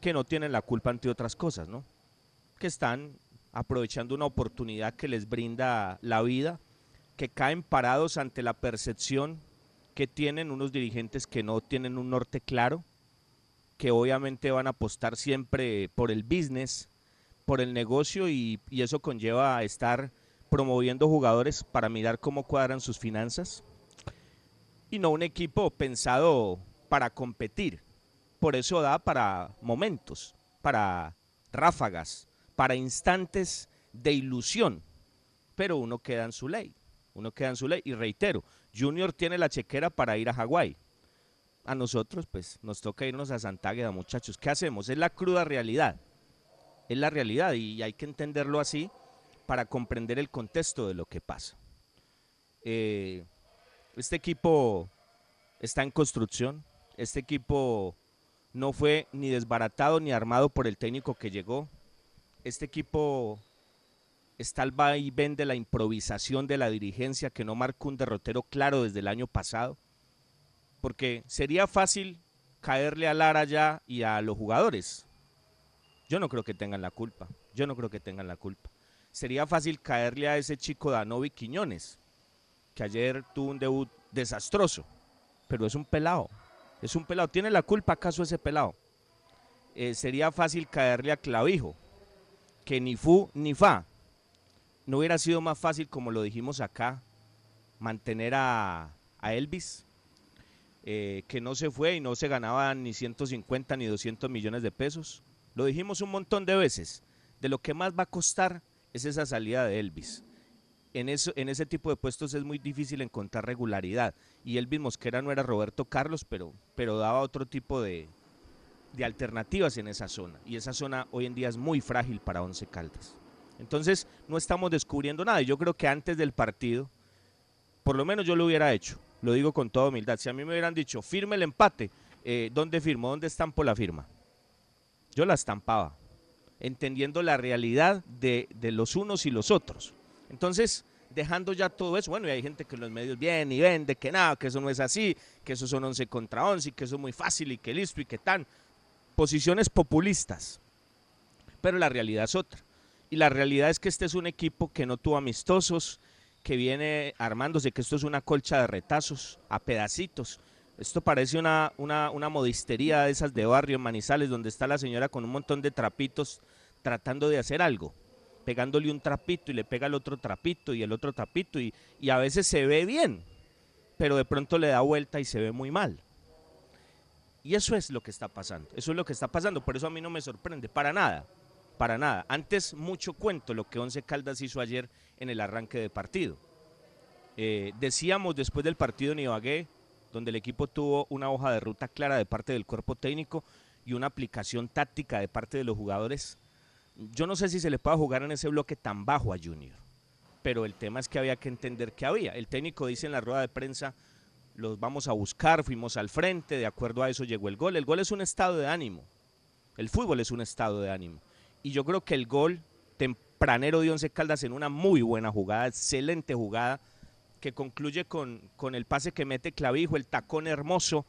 Que no tienen la culpa ante otras cosas, ¿no? Que están aprovechando una oportunidad que les brinda la vida, que caen parados ante la percepción que tienen unos dirigentes que no tienen un norte claro, que obviamente van a apostar siempre por el business, por el negocio y, y eso conlleva a estar promoviendo jugadores para mirar cómo cuadran sus finanzas y no un equipo pensado para competir. Por eso da para momentos, para ráfagas, para instantes de ilusión. Pero uno queda en su ley, uno queda en su. Y reitero, Junior tiene la chequera para ir a Hawái. A nosotros, pues, nos toca irnos a Santa Águeda, muchachos. ¿Qué hacemos? Es la cruda realidad. Es la realidad y hay que entenderlo así para comprender el contexto de lo que pasa. Eh, este equipo está en construcción. Este equipo no fue ni desbaratado ni armado por el técnico que llegó. Este equipo está al vaivén de la improvisación de la dirigencia que no marcó un derrotero claro desde el año pasado. Porque sería fácil caerle a Lara ya y a los jugadores. Yo no creo que tengan la culpa. Yo no creo que tengan la culpa. Sería fácil caerle a ese chico Danovi Quiñones, que ayer tuvo un debut desastroso, pero es un pelado. Es un pelado. ¿Tiene la culpa acaso ese pelado? Eh, sería fácil caerle a Clavijo, que ni fu ni fa. ¿No hubiera sido más fácil, como lo dijimos acá, mantener a, Elvis? eh, que no se fue y no se ganaba ni 150 ni 200 millones de pesos. Lo dijimos un montón de veces. De lo que más va a costar es esa salida de Elvis. En ese tipo de puestos es muy difícil encontrar regularidad. Y Elvis Mosquera no era Roberto Carlos, pero, pero daba otro tipo de, de alternativas en esa zona. Y esa zona hoy en día es muy frágil para Once Caldas. Entonces no estamos descubriendo nada. Yo creo que antes del partido, por lo menos yo lo hubiera hecho. Lo digo con toda humildad. Si a mí me hubieran dicho, firme el empate, eh, ¿dónde firmo? ¿Dónde estampo la firma? Yo la estampaba, entendiendo la realidad de, de los unos y los otros. Entonces, dejando ya todo eso, bueno, y hay gente que en los medios viene y vende que nada, que eso no es así, que eso son 11 contra 11 y que eso es muy fácil y que listo y que tan. Posiciones populistas. Pero la realidad es otra. Y la realidad es que este es un equipo que no tuvo amistosos, que viene armándose, que esto es una colcha de retazos, a pedacitos. Esto parece una, una, una modistería de esas de barrio en Manizales, donde está la señora con un montón de trapitos tratando de hacer algo pegándole un trapito y le pega el otro trapito y el otro trapito y, y, a veces se ve bien, pero de pronto le da vuelta y se ve muy mal. Y eso es lo que está pasando, eso es lo que está pasando, por eso a mí no me sorprende, para nada, para nada. Antes mucho cuento lo que Once Caldas hizo ayer en el arranque de partido. Eh, decíamos después del partido en Ibagué, donde el equipo tuvo una hoja de ruta clara de parte del cuerpo técnico y una aplicación táctica de parte de los jugadores yo no sé si se le puede jugar en ese bloque tan bajo a Junior, pero el tema es que había que entender que había. El técnico dice en la rueda de prensa, los vamos a buscar, fuimos al frente, de acuerdo a eso llegó el gol. El gol es un estado de ánimo, el fútbol es un estado de ánimo. Y yo creo que el gol tempranero de Once Caldas en una muy buena jugada, excelente jugada, que concluye con, con el pase que mete Clavijo, el tacón hermoso,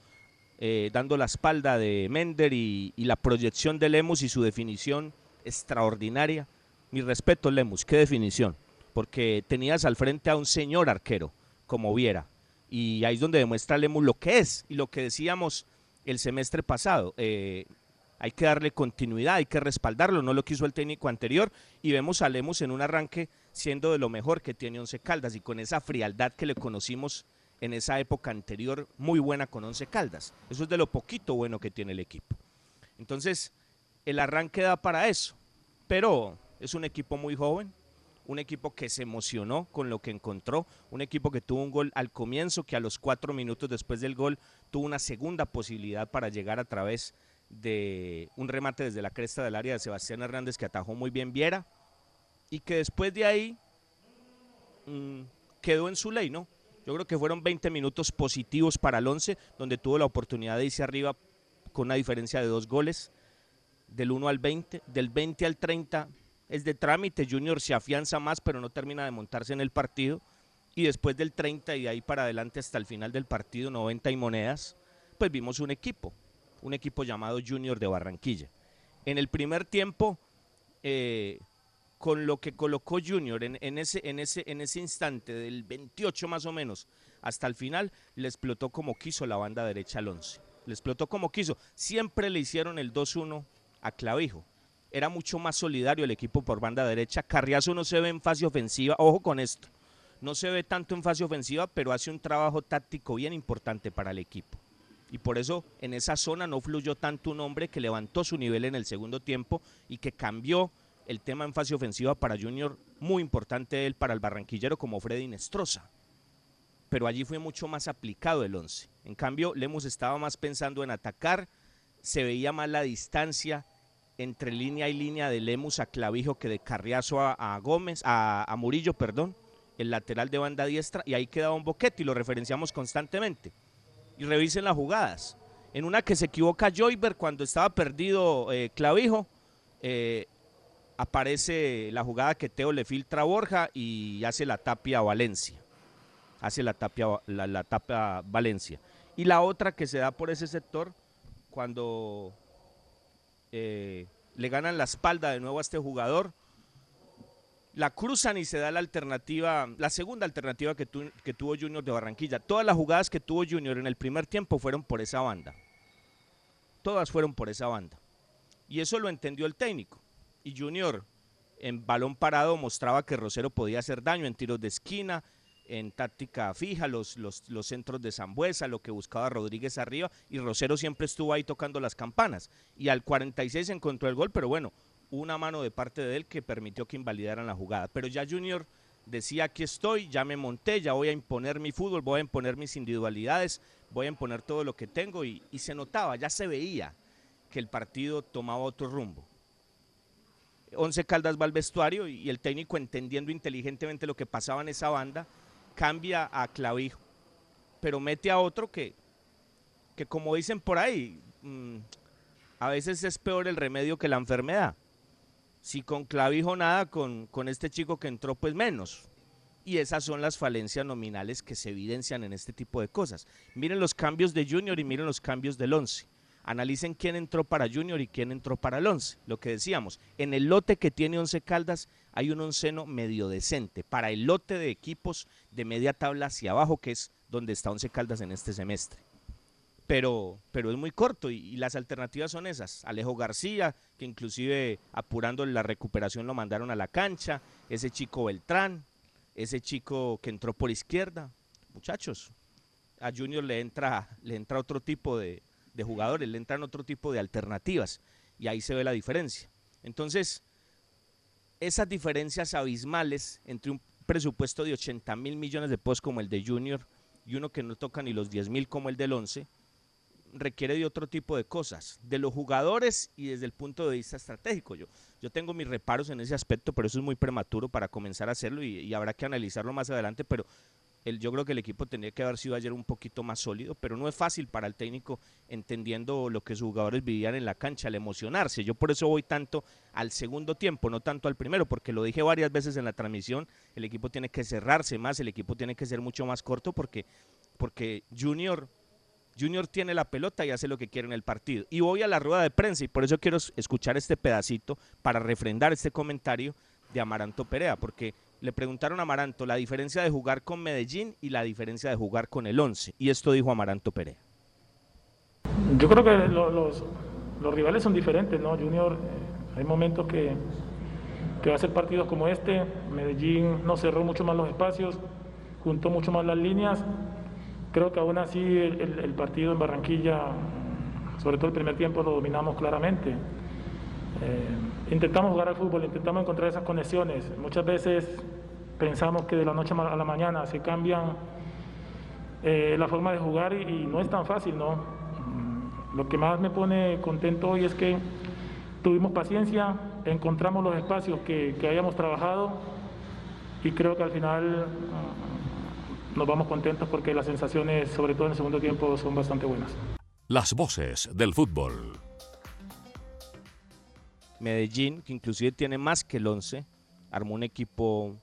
eh, dando la espalda de Mender y, la proyección de Lemus y su definición extraordinaria. Mi respeto, Lemus, qué definición, porque tenías al frente a un señor arquero, como viera, y ahí es donde demuestra Lemus lo que es y lo que decíamos el semestre pasado. Eh, hay que darle continuidad, hay que respaldarlo, no lo quiso el técnico anterior y vemos a Lemus en un arranque siendo de lo mejor que tiene Once Caldas y con esa frialdad que le conocimos en esa época anterior, muy buena con Once Caldas. Eso es de lo poquito bueno que tiene el equipo. Entonces, el arranque da para eso, pero es un equipo muy joven, un equipo que se emocionó con lo que encontró, un equipo que tuvo un gol al comienzo, que a los cuatro minutos después del gol tuvo una segunda posibilidad para llegar a través un remate desde la cresta del área de Sebastián Hernández que atajó muy bien Viera y que después de ahí mmm, quedó en su ley, ¿no? Yo creo que fueron 20 minutos positivos para el 11, donde tuvo la oportunidad de irse arriba con una diferencia de dos goles del 1 al 20, del 20 al 30 es de trámite, Junior se afianza más pero no termina de montarse en el partido y después del 30 y de ahí para adelante hasta el final del partido, 90 y monedas, pues vimos un equipo, un equipo llamado Junior de Barranquilla. En el primer tiempo, eh, con lo que colocó Junior en, ese, en, ese, en ese instante, del 28 más o menos, hasta el final, le explotó como quiso la banda derecha al 11. Le explotó como quiso. Siempre le hicieron el 2-1 a Clavijo. Era mucho más solidario el equipo por banda derecha. Carriazo no se ve en fase ofensiva. Ojo con esto. No se ve tanto en fase ofensiva, pero hace un trabajo táctico bien importante para el equipo. Y por eso en esa zona no fluyó tanto un hombre que levantó su nivel en el segundo tiempo y que cambió el tema en fase ofensiva para Junior, muy importante él para el barranquillero como Freddy Nestroza. Pero allí fue mucho más aplicado el 11. En cambio, Lemos estaba más pensando en atacar se veía más la distancia entre línea y línea de Lemus a Clavijo que de Carriazo a, Gómez, a, Murillo, perdón, el lateral de banda diestra, y ahí quedaba un boquete y lo referenciamos constantemente. Y revisen las jugadas. En una que se equivoca Joyber cuando estaba perdido eh, Clavijo, eh, aparece la jugada que Teo le filtra a Borja y hace la tapia a Valencia. Hace la tapia, la, a Valencia. Y la otra que se da por ese sector cuando eh, le ganan la espalda de nuevo a este jugador, la cruzan y se da la alternativa, la segunda alternativa que, que tuvo Junior de Barranquilla. Todas las jugadas que tuvo Junior en el primer tiempo fueron por esa banda. Todas fueron por esa banda. Y eso lo entendió el técnico. Y Junior en balón parado mostraba que Rosero podía hacer daño en tiros de esquina, en táctica fija, los, los, los, centros de Zambuesa, lo que buscaba Rodríguez arriba, y Rosero siempre estuvo ahí tocando las campanas. Y al 46 encontró el gol, pero bueno, una mano de parte de él que permitió que invalidaran la jugada. Pero ya Junior decía, aquí estoy, ya me monté, ya voy a imponer mi fútbol, voy a imponer mis individualidades, voy a imponer todo lo que tengo, y, se notaba, ya se veía que el partido tomaba otro rumbo. Once Caldas va al vestuario y el técnico entendiendo inteligentemente lo que pasaba en esa banda, cambia a Clavijo, pero mete a otro que, que como dicen por ahí, mm, a veces es peor el remedio que la enfermedad. Si con Clavijo nada, con, con este chico que entró pues menos. Y esas son las falencias nominales que se evidencian en este tipo de cosas. Miren los cambios de Junior y miren los cambios del 11 analicen quién entró para Junior y quién entró para el 11. Lo que decíamos, en el lote que tiene 11 Caldas hay un onceno medio decente para el lote de equipos de media tabla hacia abajo, que es donde está 11 Caldas en este semestre. Pero, pero es muy corto y, las alternativas son esas. Alejo García, que inclusive apurando la recuperación lo mandaron a la cancha, ese chico Beltrán, ese chico que entró por izquierda. Muchachos, a Junior le entra, le entra otro tipo de, de jugadores, le entran otro tipo de alternativas y ahí se ve la diferencia. Entonces, esas diferencias abismales entre un presupuesto de 80 mil millones de pesos como el de Junior y uno que no toca ni los 10 mil como el del 11, requiere de otro tipo de cosas, de los jugadores y desde el punto de vista estratégico. Yo, yo tengo mis reparos en ese aspecto, pero eso es muy prematuro para comenzar a hacerlo y, y habrá que analizarlo más adelante, pero el, yo creo que el equipo tendría que haber sido ayer un poquito más sólido, pero no es fácil para el técnico entendiendo lo que sus jugadores vivían en la cancha, al emocionarse. Yo por eso voy tanto al segundo tiempo, no tanto al primero, porque lo dije varias veces en la transmisión, el equipo tiene que cerrarse más, el equipo tiene que ser mucho más corto porque, porque Junior... Junior tiene la pelota y hace lo que quiere en el partido. Y voy a la rueda de prensa y por eso quiero escuchar este pedacito para refrendar este comentario de Amaranto Perea, porque le preguntaron a Amaranto la diferencia de jugar con Medellín y la diferencia de jugar con el 11. Y esto dijo Amaranto Perea. Yo creo que los, rivales son diferentes, ¿no? Junior, eh, hay momentos que, que va a ser partidos como este. Medellín no cerró mucho más los espacios, juntó mucho más las líneas. Creo que aún así el, partido en Barranquilla, sobre todo el primer tiempo, lo dominamos claramente. Eh, intentamos jugar al fútbol, intentamos encontrar esas conexiones. Muchas veces pensamos que de la noche a la mañana se cambian eh, la forma de jugar y, no es tan fácil, ¿no? Mm, lo que más me pone contento hoy es que tuvimos paciencia, encontramos los espacios que, que hayamos trabajado y creo que al final nos vamos contentos porque las sensaciones, sobre todo en el segundo tiempo, son bastante buenas. Las voces del fútbol. Medellín, que inclusive tiene más que el 11, armó un equipo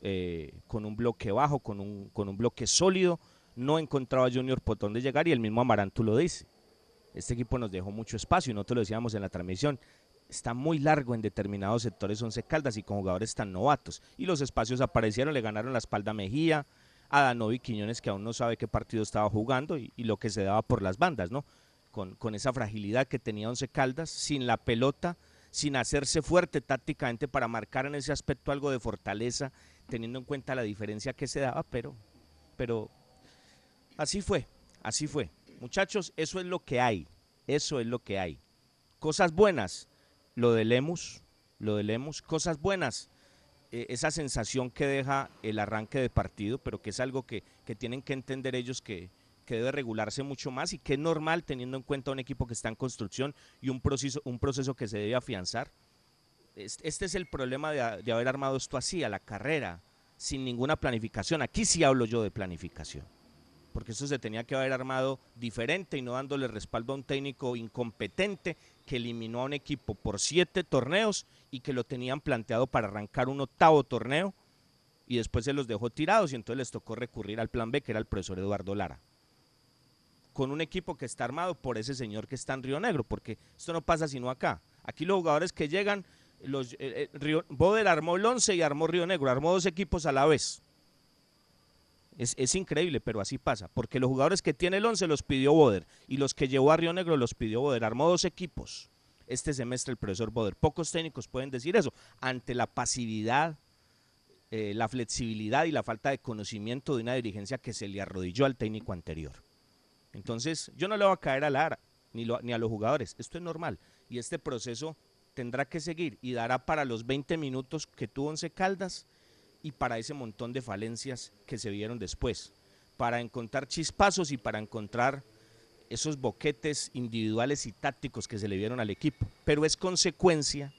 eh, con un bloque bajo, con un, con un bloque sólido, no encontraba Junior por dónde llegar y el mismo Amaranto lo dice. Este equipo nos dejó mucho espacio y no te lo decíamos en la transmisión. Está muy largo en determinados sectores Once Caldas y con jugadores tan novatos. Y los espacios aparecieron, le ganaron la espalda a Mejía, a Danovi Quiñones que aún no sabe qué partido estaba jugando y, lo que se daba por las bandas, ¿no? Con, con esa fragilidad que tenía Once Caldas, sin la pelota, sin hacerse fuerte tácticamente para marcar en ese aspecto algo de fortaleza, teniendo en cuenta la diferencia que se daba, pero, pero así fue, así fue. Muchachos, eso es lo que hay, eso es lo que hay. Cosas buenas, lo de Lemus, lo de Lemus, cosas buenas, eh, esa sensación que deja el arranque de partido, pero que es algo que, que tienen que entender ellos que, que debe regularse mucho más y que es normal teniendo en cuenta un equipo que está en construcción y un proceso, un proceso que se debe afianzar. Este es el problema de, haber armado esto así, a la carrera, sin ninguna planificación. Aquí sí hablo yo de planificación, porque esto se tenía que haber armado diferente y no dándole respaldo a un técnico incompetente que eliminó a un equipo por siete torneos y que lo tenían planteado para arrancar un octavo torneo y después se los dejó tirados y entonces les tocó recurrir al plan B, que era el profesor Eduardo Lara con un equipo que está armado por ese señor que está en Río Negro, porque esto no pasa sino acá. Aquí los jugadores que llegan, los, eh, eh, Boder armó el 11 y armó Río Negro, armó dos equipos a la vez. Es, es, increíble, pero así pasa, porque los jugadores que tiene el 11 los pidió Boder y los que llevó a Río Negro los pidió Boder, armó dos equipos este semestre el profesor Boder. Pocos técnicos pueden decir eso, ante la pasividad, eh, la flexibilidad y la falta de conocimiento de una dirigencia que se le arrodilló al técnico anterior. Entonces, yo no le voy a caer a Lara ni, ni a los jugadores. Esto es normal. Y este proceso tendrá que seguir y dará para los 20 minutos que tuvo Once Caldas y para ese montón de falencias que se vieron después. Para encontrar chispazos y para encontrar esos boquetes individuales y tácticos que se le vieron al equipo. Pero es consecuencia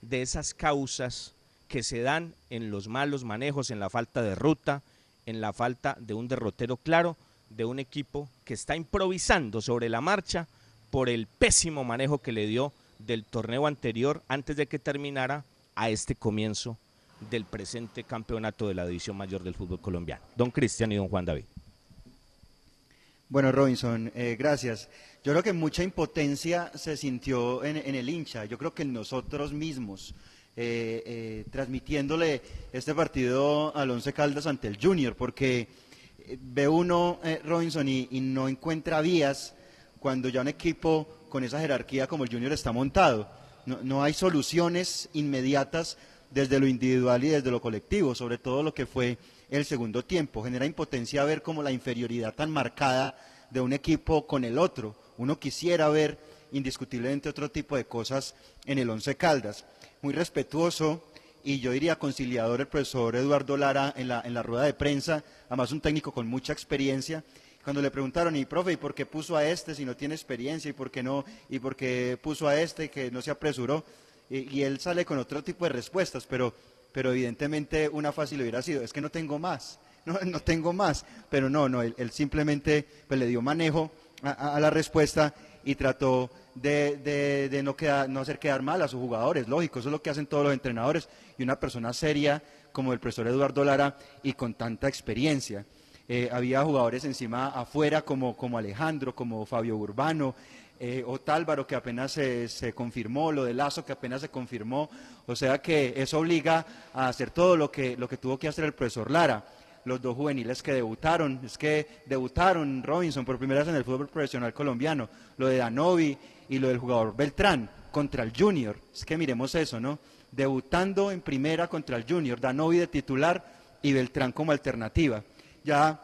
de esas causas que se dan en los malos manejos, en la falta de ruta, en la falta de un derrotero claro de un equipo que está improvisando sobre la marcha por el pésimo manejo que le dio del torneo anterior antes de que terminara a este comienzo del presente campeonato de la División Mayor del Fútbol Colombiano. Don Cristian y don Juan David. Bueno, Robinson, eh, gracias. Yo creo que mucha impotencia se sintió en, el hincha. Yo creo que nosotros mismos, eh, eh, transmitiéndole este partido al Once Caldas ante el Junior, porque ve uno, Robinson, y, y no encuentra vías cuando ya un equipo con esa jerarquía como el Junior está montado. No, hay soluciones inmediatas desde lo individual y desde lo colectivo, sobre todo lo que fue el segundo tiempo. Genera impotencia ver como la inferioridad tan marcada de un equipo con el otro. Uno quisiera ver indiscutiblemente otro tipo de cosas en el Once Caldas. Muy respetuoso y yo diría conciliador el profesor Eduardo Lara en la, en la rueda de prensa, además un técnico con mucha experiencia. Cuando le preguntaron, y profe, ¿y por qué puso a este si no tiene experiencia? ¿Y por qué no? ¿Y por qué puso a este que no se apresuró? Y, él sale con otro tipo de respuestas, pero, pero evidentemente una fácil hubiera sido, es que no tengo más, no, no tengo más. Pero no, no, él, simplemente pues, le dio manejo a, la respuesta y trató de, de, no, quedar, no hacer quedar mal a sus jugadores. Lógico, eso es lo que hacen todos los entrenadores y una persona seria como el profesor Eduardo Lara y con tanta experiencia. Eh, había jugadores encima afuera como, como Alejandro, como Fabio Urbano, eh, Otálvaro que apenas se, se, confirmó, lo de Lazo que apenas se confirmó, o sea que eso obliga a hacer todo lo que, lo que tuvo que hacer el profesor Lara. Los dos juveniles que debutaron, es que debutaron Robinson por primera vez en el fútbol profesional colombiano, lo de Danovi y lo del jugador Beltrán contra el Junior, es que miremos eso, ¿no? Debutando en primera contra el Junior, Danovi de titular y Beltrán como alternativa. Ya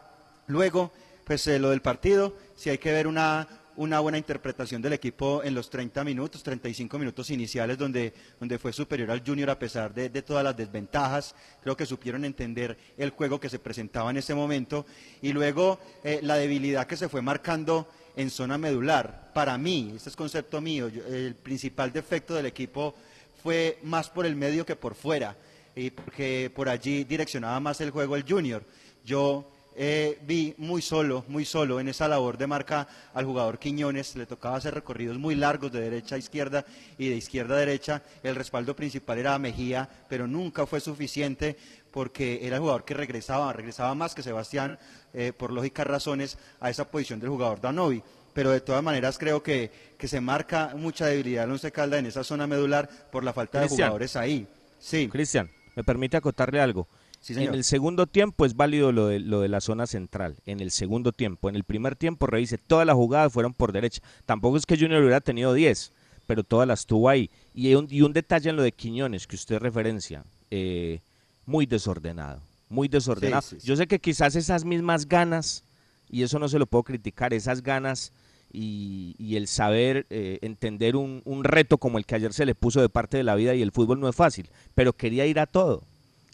luego, pues eh, lo del partido, si hay que ver una, una buena interpretación del equipo en los 30 minutos, 35 minutos iniciales, donde, donde fue superior al Junior a pesar de, todas las desventajas. Creo que supieron entender el juego que se presentaba en ese momento. Y luego eh, la debilidad que se fue marcando en zona medular. Para mí, este es concepto mío, el principal defecto del equipo fue más por el medio que por fuera, y porque por allí direccionaba más el juego el Junior. Yo eh, vi muy solo, muy solo en esa labor de marca al jugador Quiñones, le tocaba hacer recorridos muy largos de derecha a izquierda y de izquierda a derecha, el respaldo principal era Mejía, pero nunca fue suficiente porque era el jugador que regresaba, regresaba más que Sebastián, eh, por lógicas razones, a esa posición del jugador Danovi. Pero de todas maneras creo que, que se marca mucha debilidad en Once Calda en esa zona medular por la falta de jugadores ahí. Sí. Cristian, me permite acotarle algo en el segundo tiempo es válido lo de, lo de la zona central. En el segundo tiempo. En el primer tiempo, revise, todas las jugadas fueron por derecha. Tampoco es que Junior hubiera tenido 10, pero todas las tuvo ahí. Y un, y un detalle en lo de Quiñones que usted referencia. Eh, muy desordenado. Muy desordenado. Yo sé que quizás esas mismas ganas, y eso no se lo puedo criticar, esas ganas y, el saber eh, entender un, un reto como el que ayer se le puso de parte de la vida y el fútbol no es fácil, pero quería ir a todo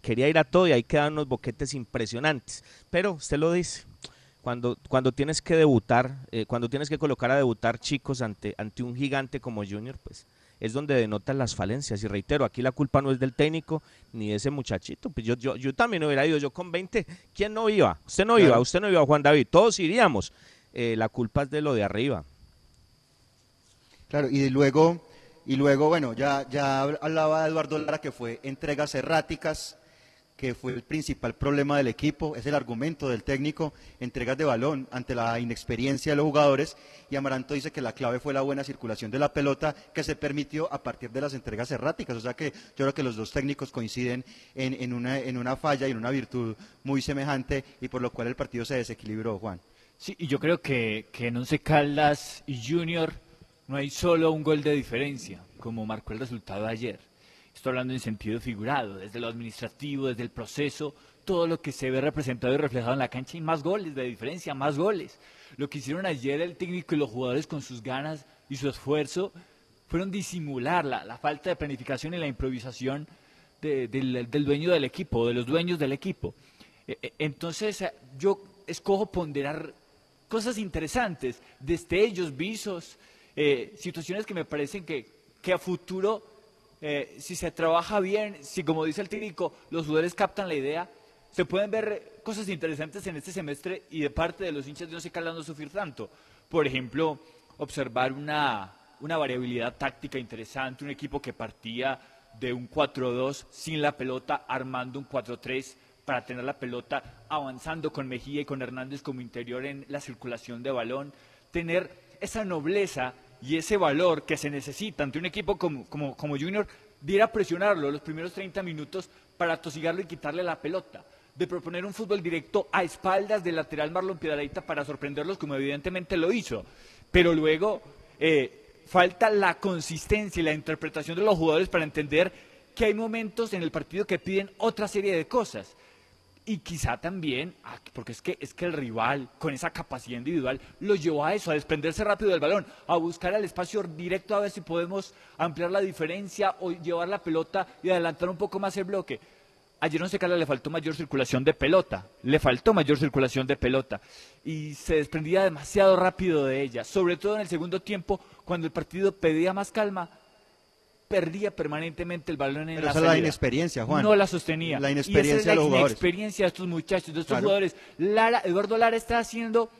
quería ir a todo y ahí quedan unos boquetes impresionantes. Pero usted lo dice, cuando, cuando tienes que debutar, eh, cuando tienes que colocar a debutar chicos ante, ante un gigante como Junior, pues es donde denotan las falencias. Y reitero, aquí la culpa no es del técnico ni de ese muchachito. Pues yo, yo, yo también hubiera ido, yo con 20, ¿quién no iba? Usted no iba, usted no iba, Juan David, todos iríamos. Eh, la culpa es de lo de arriba. Claro, y luego, y luego bueno, ya, ya hablaba Eduardo Lara que fue entregas erráticas, que fue el principal problema del equipo, es el argumento del técnico, entregas de balón ante la inexperiencia de los jugadores y Amaranto dice que la clave fue la buena circulación de la pelota que se permitió a partir de las entregas erráticas, o sea que yo creo que los dos técnicos coinciden en, una, en una falla y en una virtud muy semejante y por lo cual el partido se desequilibró, Juan. Sí, y yo creo que, que en Once Caldas y Junior no hay solo un gol de diferencia, como marcó el resultado ayer Hablando en sentido figurado, desde lo administrativo, desde el proceso, todo lo que se ve representado y reflejado en la cancha y más goles de diferencia, más goles. Lo que hicieron ayer el técnico y los jugadores con sus ganas y su esfuerzo fueron disimular la, falta de planificación y la improvisación del, dueño del equipo, de los dueños del equipo. E, e, entonces eh, yo escojo ponderar cosas interesantes, destellos, visos, eh, situaciones que me parecen que, que a futuro eh, si se trabaja bien, si como dice el técnico, los jugadores captan la idea, se pueden ver cosas interesantes en este semestre y de parte de los hinchas de Once Caldas no sufrir tanto. Por ejemplo, observar una, una variabilidad táctica interesante, un equipo que partía de un 4-2 sin la pelota, armando un 4-3 para tener la pelota, avanzando con Mejía y con Hernández como interior en la circulación de balón, tener esa nobleza y ese valor que se necesita ante un equipo como, como, como Junior de ir a presionarlo los primeros 30 minutos para tosigarlo y quitarle la pelota, de proponer un fútbol directo a espaldas del lateral Marlon Piedradita para sorprenderlos como evidentemente lo hizo, pero luego eh, falta la consistencia y la interpretación de los jugadores para entender que hay momentos en el partido que piden otra serie de cosas y quizá también, ah, porque es que, es que el rival con esa capacidad individual lo llevó a eso, a desprenderse rápido del balón, a buscar el espacio directo a ver si podemos ampliar la diferencia o llevar la pelota y adelantar un poco más el bloque. Ayer no sé qué le faltó mayor circulación de pelota, le faltó mayor circulación de pelota y se desprendía demasiado rápido de ella, sobre todo en el segundo tiempo cuando el partido pedía más calma, perdía permanentemente el balón en Pero la esa es la inexperiencia, Juan. No la sostenía. La Y esa inexperiencia es la de los jugadores. inexperiencia de estos muchachos, de estos Claro. jugadores. Lara, Eduardo Lara está haciendo,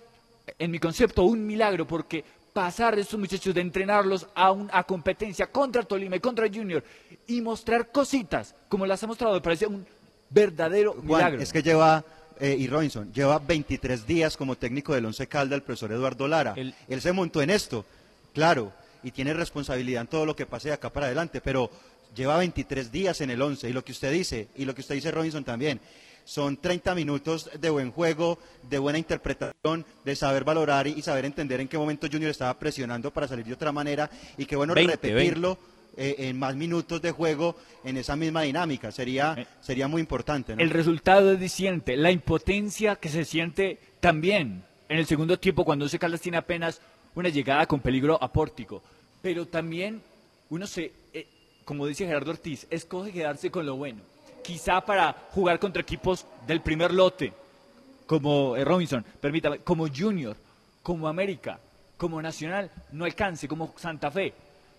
en mi concepto, un milagro porque pasar de estos muchachos de entrenarlos a, un- a competencia contra Tolima y contra Junior y mostrar cositas como las ha mostrado, me parece un verdadero Juan, milagro. es que lleva, eh, y Robinson, lleva 23 días como técnico del Once Calda el profesor Eduardo Lara. Él se montó en esto, claro, y tiene responsabilidad en todo lo que pase de acá para adelante, pero lleva 23 días en el Once, y lo que usted dice, y lo que usted dice Robinson también, son 30 minutos de buen juego, de buena interpretación, de saber valorar y, saber entender en qué momento Junior estaba presionando para salir de otra manera, y que bueno 20, repetirlo. eh, en más minutos de juego en esa misma dinámica sería sería muy importante ¿no? El resultado es diciente, la impotencia que se siente también en el segundo tiempo cuando Once Caldas tiene apenas una llegada con peligro a pórtico. Pero también uno se, eh, como dice Gerardo Ortiz, escoge quedarse con lo bueno. Quizá para jugar contra equipos del primer lote, como eh, Robinson, permítame, como Junior, como América, como Nacional, no alcance, como Santa Fe.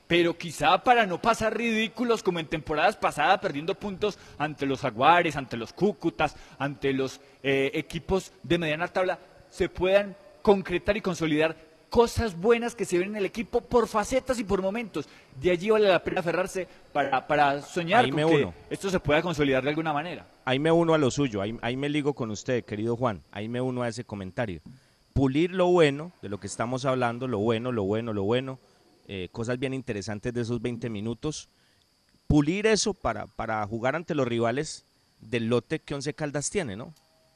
Pero quizá para no pasar ridículos como en temporadas pasadas, perdiendo puntos ante los Jaguares, ante los Cúcutas, ante los eh, equipos de mediana tabla, se puedan concretar y consolidar cosas buenas que se ven en el equipo por facetas y por momentos. De allí vale la pena aferrarse para, para soñar Ahí con me que uno. esto se pueda consolidar de alguna manera. Ahí me uno a lo suyo, ahí, ahí me ligo con usted, querido Juan, ahí me uno a ese comentario. Pulir lo bueno, de lo que estamos hablando, lo bueno, lo bueno, lo bueno, eh, cosas bien interesantes de esos 20 minutos, pulir eso para, para jugar ante los rivales del lote que Once Caldas tiene, ¿no?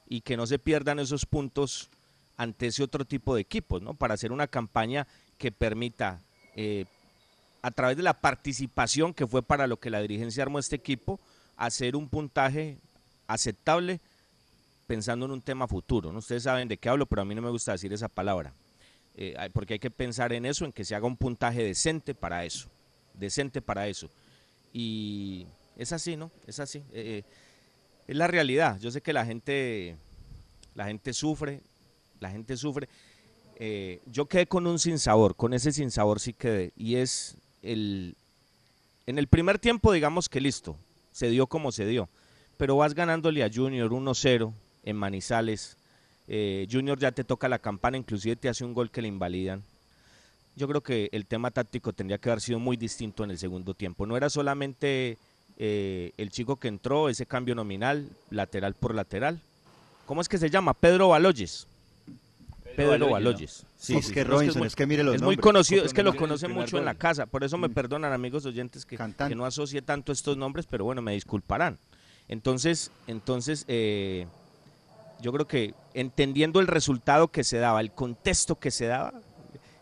Y que no se pierdan esos puntos ante ese otro tipo de equipos, ¿no? Para hacer una campaña que permita, eh, a través de la participación que fue para lo que la dirigencia armó este equipo, hacer un puntaje aceptable pensando en un tema futuro. ¿no? Ustedes saben de qué hablo, pero a mí no me gusta decir esa palabra. Eh, porque hay que pensar en eso, en que se haga un puntaje decente para eso. Decente para eso. Y es así, ¿no? Es así. Eh, es la realidad. Yo sé que la gente, la gente sufre, la gente sufre. Eh, yo quedé con un sinsabor, con ese sinsabor sí quedé. Y es el, en el primer tiempo, digamos que listo, se dio como se dio. Pero vas ganándole a Junior 1-0 en Manizales. Eh, Junior ya te toca la campana, inclusive te hace un gol que le invalidan. Yo creo que el tema táctico tendría que haber sido muy distinto en el segundo tiempo. No era solamente eh, el chico que entró, ese cambio nominal, lateral por lateral. ¿Cómo es que se llama? Pedro Baloyes. Pedro Baloyes, ¿no? Baloyes. Sí, es que Robinson, muy- es que mire los es muy nombres. conocido, es que lo conocen mucho en la casa. Por eso me perdonan, amigos oyentes, que, que no asocie tanto estos nombres, pero bueno, me disculparán. Entonces, entonces eh, yo creo que entendiendo el resultado que se daba, el contexto que se daba,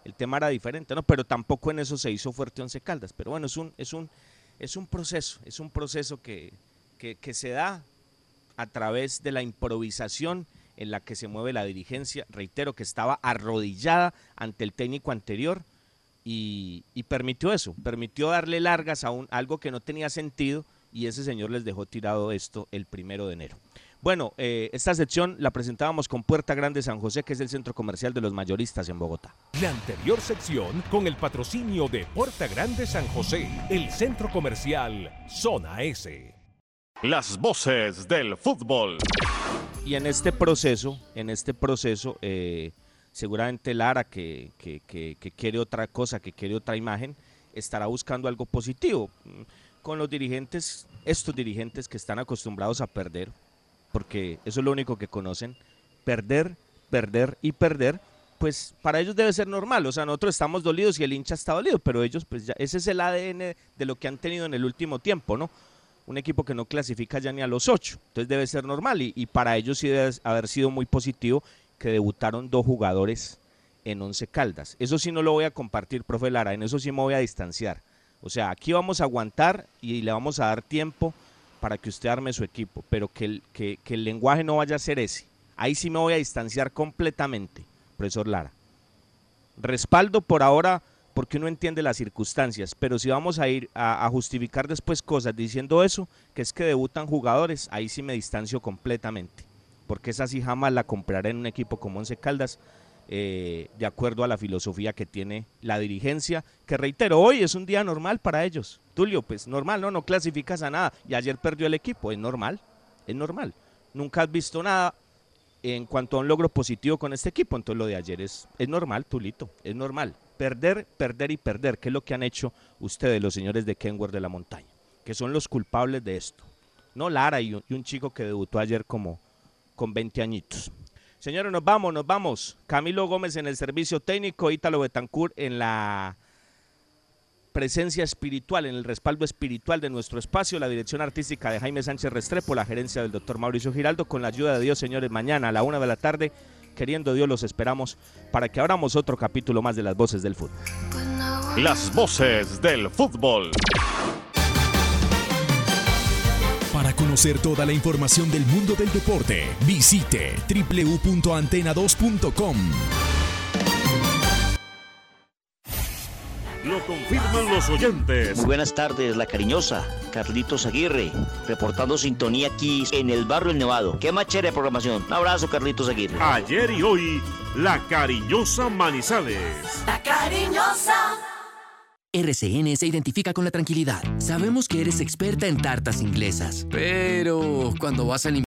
el tema era diferente, ¿no? Pero tampoco en eso se hizo fuerte Once Caldas. Pero bueno, es un, es un, es un proceso, es un proceso que, que, que se da a través de la improvisación en la que se mueve la dirigencia. Reitero que estaba arrodillada ante el técnico anterior y, y permitió eso, permitió darle largas a un, algo que no tenía sentido y ese señor les dejó tirado esto el primero de enero. Bueno, eh, esta sección la presentábamos con Puerta Grande San José, que es el centro comercial de los mayoristas en Bogotá. La anterior sección con el patrocinio de Puerta Grande San José, el centro comercial Zona S. Las voces del fútbol. Y en este proceso, en este proceso, eh, seguramente Lara, que, que- que- que quiere otra cosa, que quiere otra imagen, estará buscando algo positivo con los dirigentes, estos dirigentes que están acostumbrados a perder, porque eso es lo único que conocen, perder, perder y perder, pues para ellos debe ser normal, o sea, nosotros estamos dolidos y el hincha está dolido, pero ellos, pues ya, ese es el ADN de lo que han tenido en el último tiempo, ¿no? Un equipo que no clasifica ya ni a los ocho, entonces debe ser normal y, para ellos sí debe haber sido muy positivo que debutaron dos jugadores en Once Caldas. Eso sí no lo voy a compartir, profe Lara, en eso sí me voy a distanciar. O sea, aquí vamos a aguantar y le vamos a dar tiempo para que usted arme su equipo, pero que el, que el lenguaje no vaya a ser ese. Ahí sí me voy a distanciar completamente, profesor Lara. Respaldo por ahora porque uno entiende las circunstancias, pero si vamos a ir a, justificar después cosas diciendo eso, que es que debutan jugadores, ahí sí me distancio completamente, porque esa sí jamás la compraré en un equipo como Once Caldas, eh, de acuerdo a la filosofía que tiene la dirigencia, que reitero, hoy es un día normal para ellos. Tulio, pues normal, no, no clasificas a nada, y ayer perdió el equipo, es normal, es normal. Nunca has visto nada en cuanto a un logro positivo con este equipo, entonces lo de ayer es, es normal, Tulito, es normal. Perder, perder y perder, que es lo que han hecho ustedes, los señores de Kenworth de la Montaña, que son los culpables de esto. No Lara y un, y un chico que debutó ayer como con 20 añitos. Señores, nos vamos, nos vamos. Camilo Gómez en el servicio técnico, Ítalo Betancourt en la presencia espiritual, en el respaldo espiritual de nuestro espacio, la dirección artística de Jaime Sánchez Restrepo, la gerencia del doctor Mauricio Giraldo, con la ayuda de Dios, señores, mañana a la una de la tarde, queriendo Dios, los esperamos para que abramos otro capítulo más de las voces del fútbol. Las voces del fútbol. Para conocer toda la información del mundo del deporte, visite www.antena2.com. Lo confirman los oyentes. Muy buenas tardes, la cariñosa. Carlitos Aguirre, reportando sintonía aquí en el barrio El Nevado. Qué más chévere programación. Un abrazo, Carlitos Aguirre. Ayer y hoy, la cariñosa Manizales. La cariñosa. RCN se identifica con la tranquilidad. Sabemos que eres experta en tartas inglesas, pero cuando vas a limpiar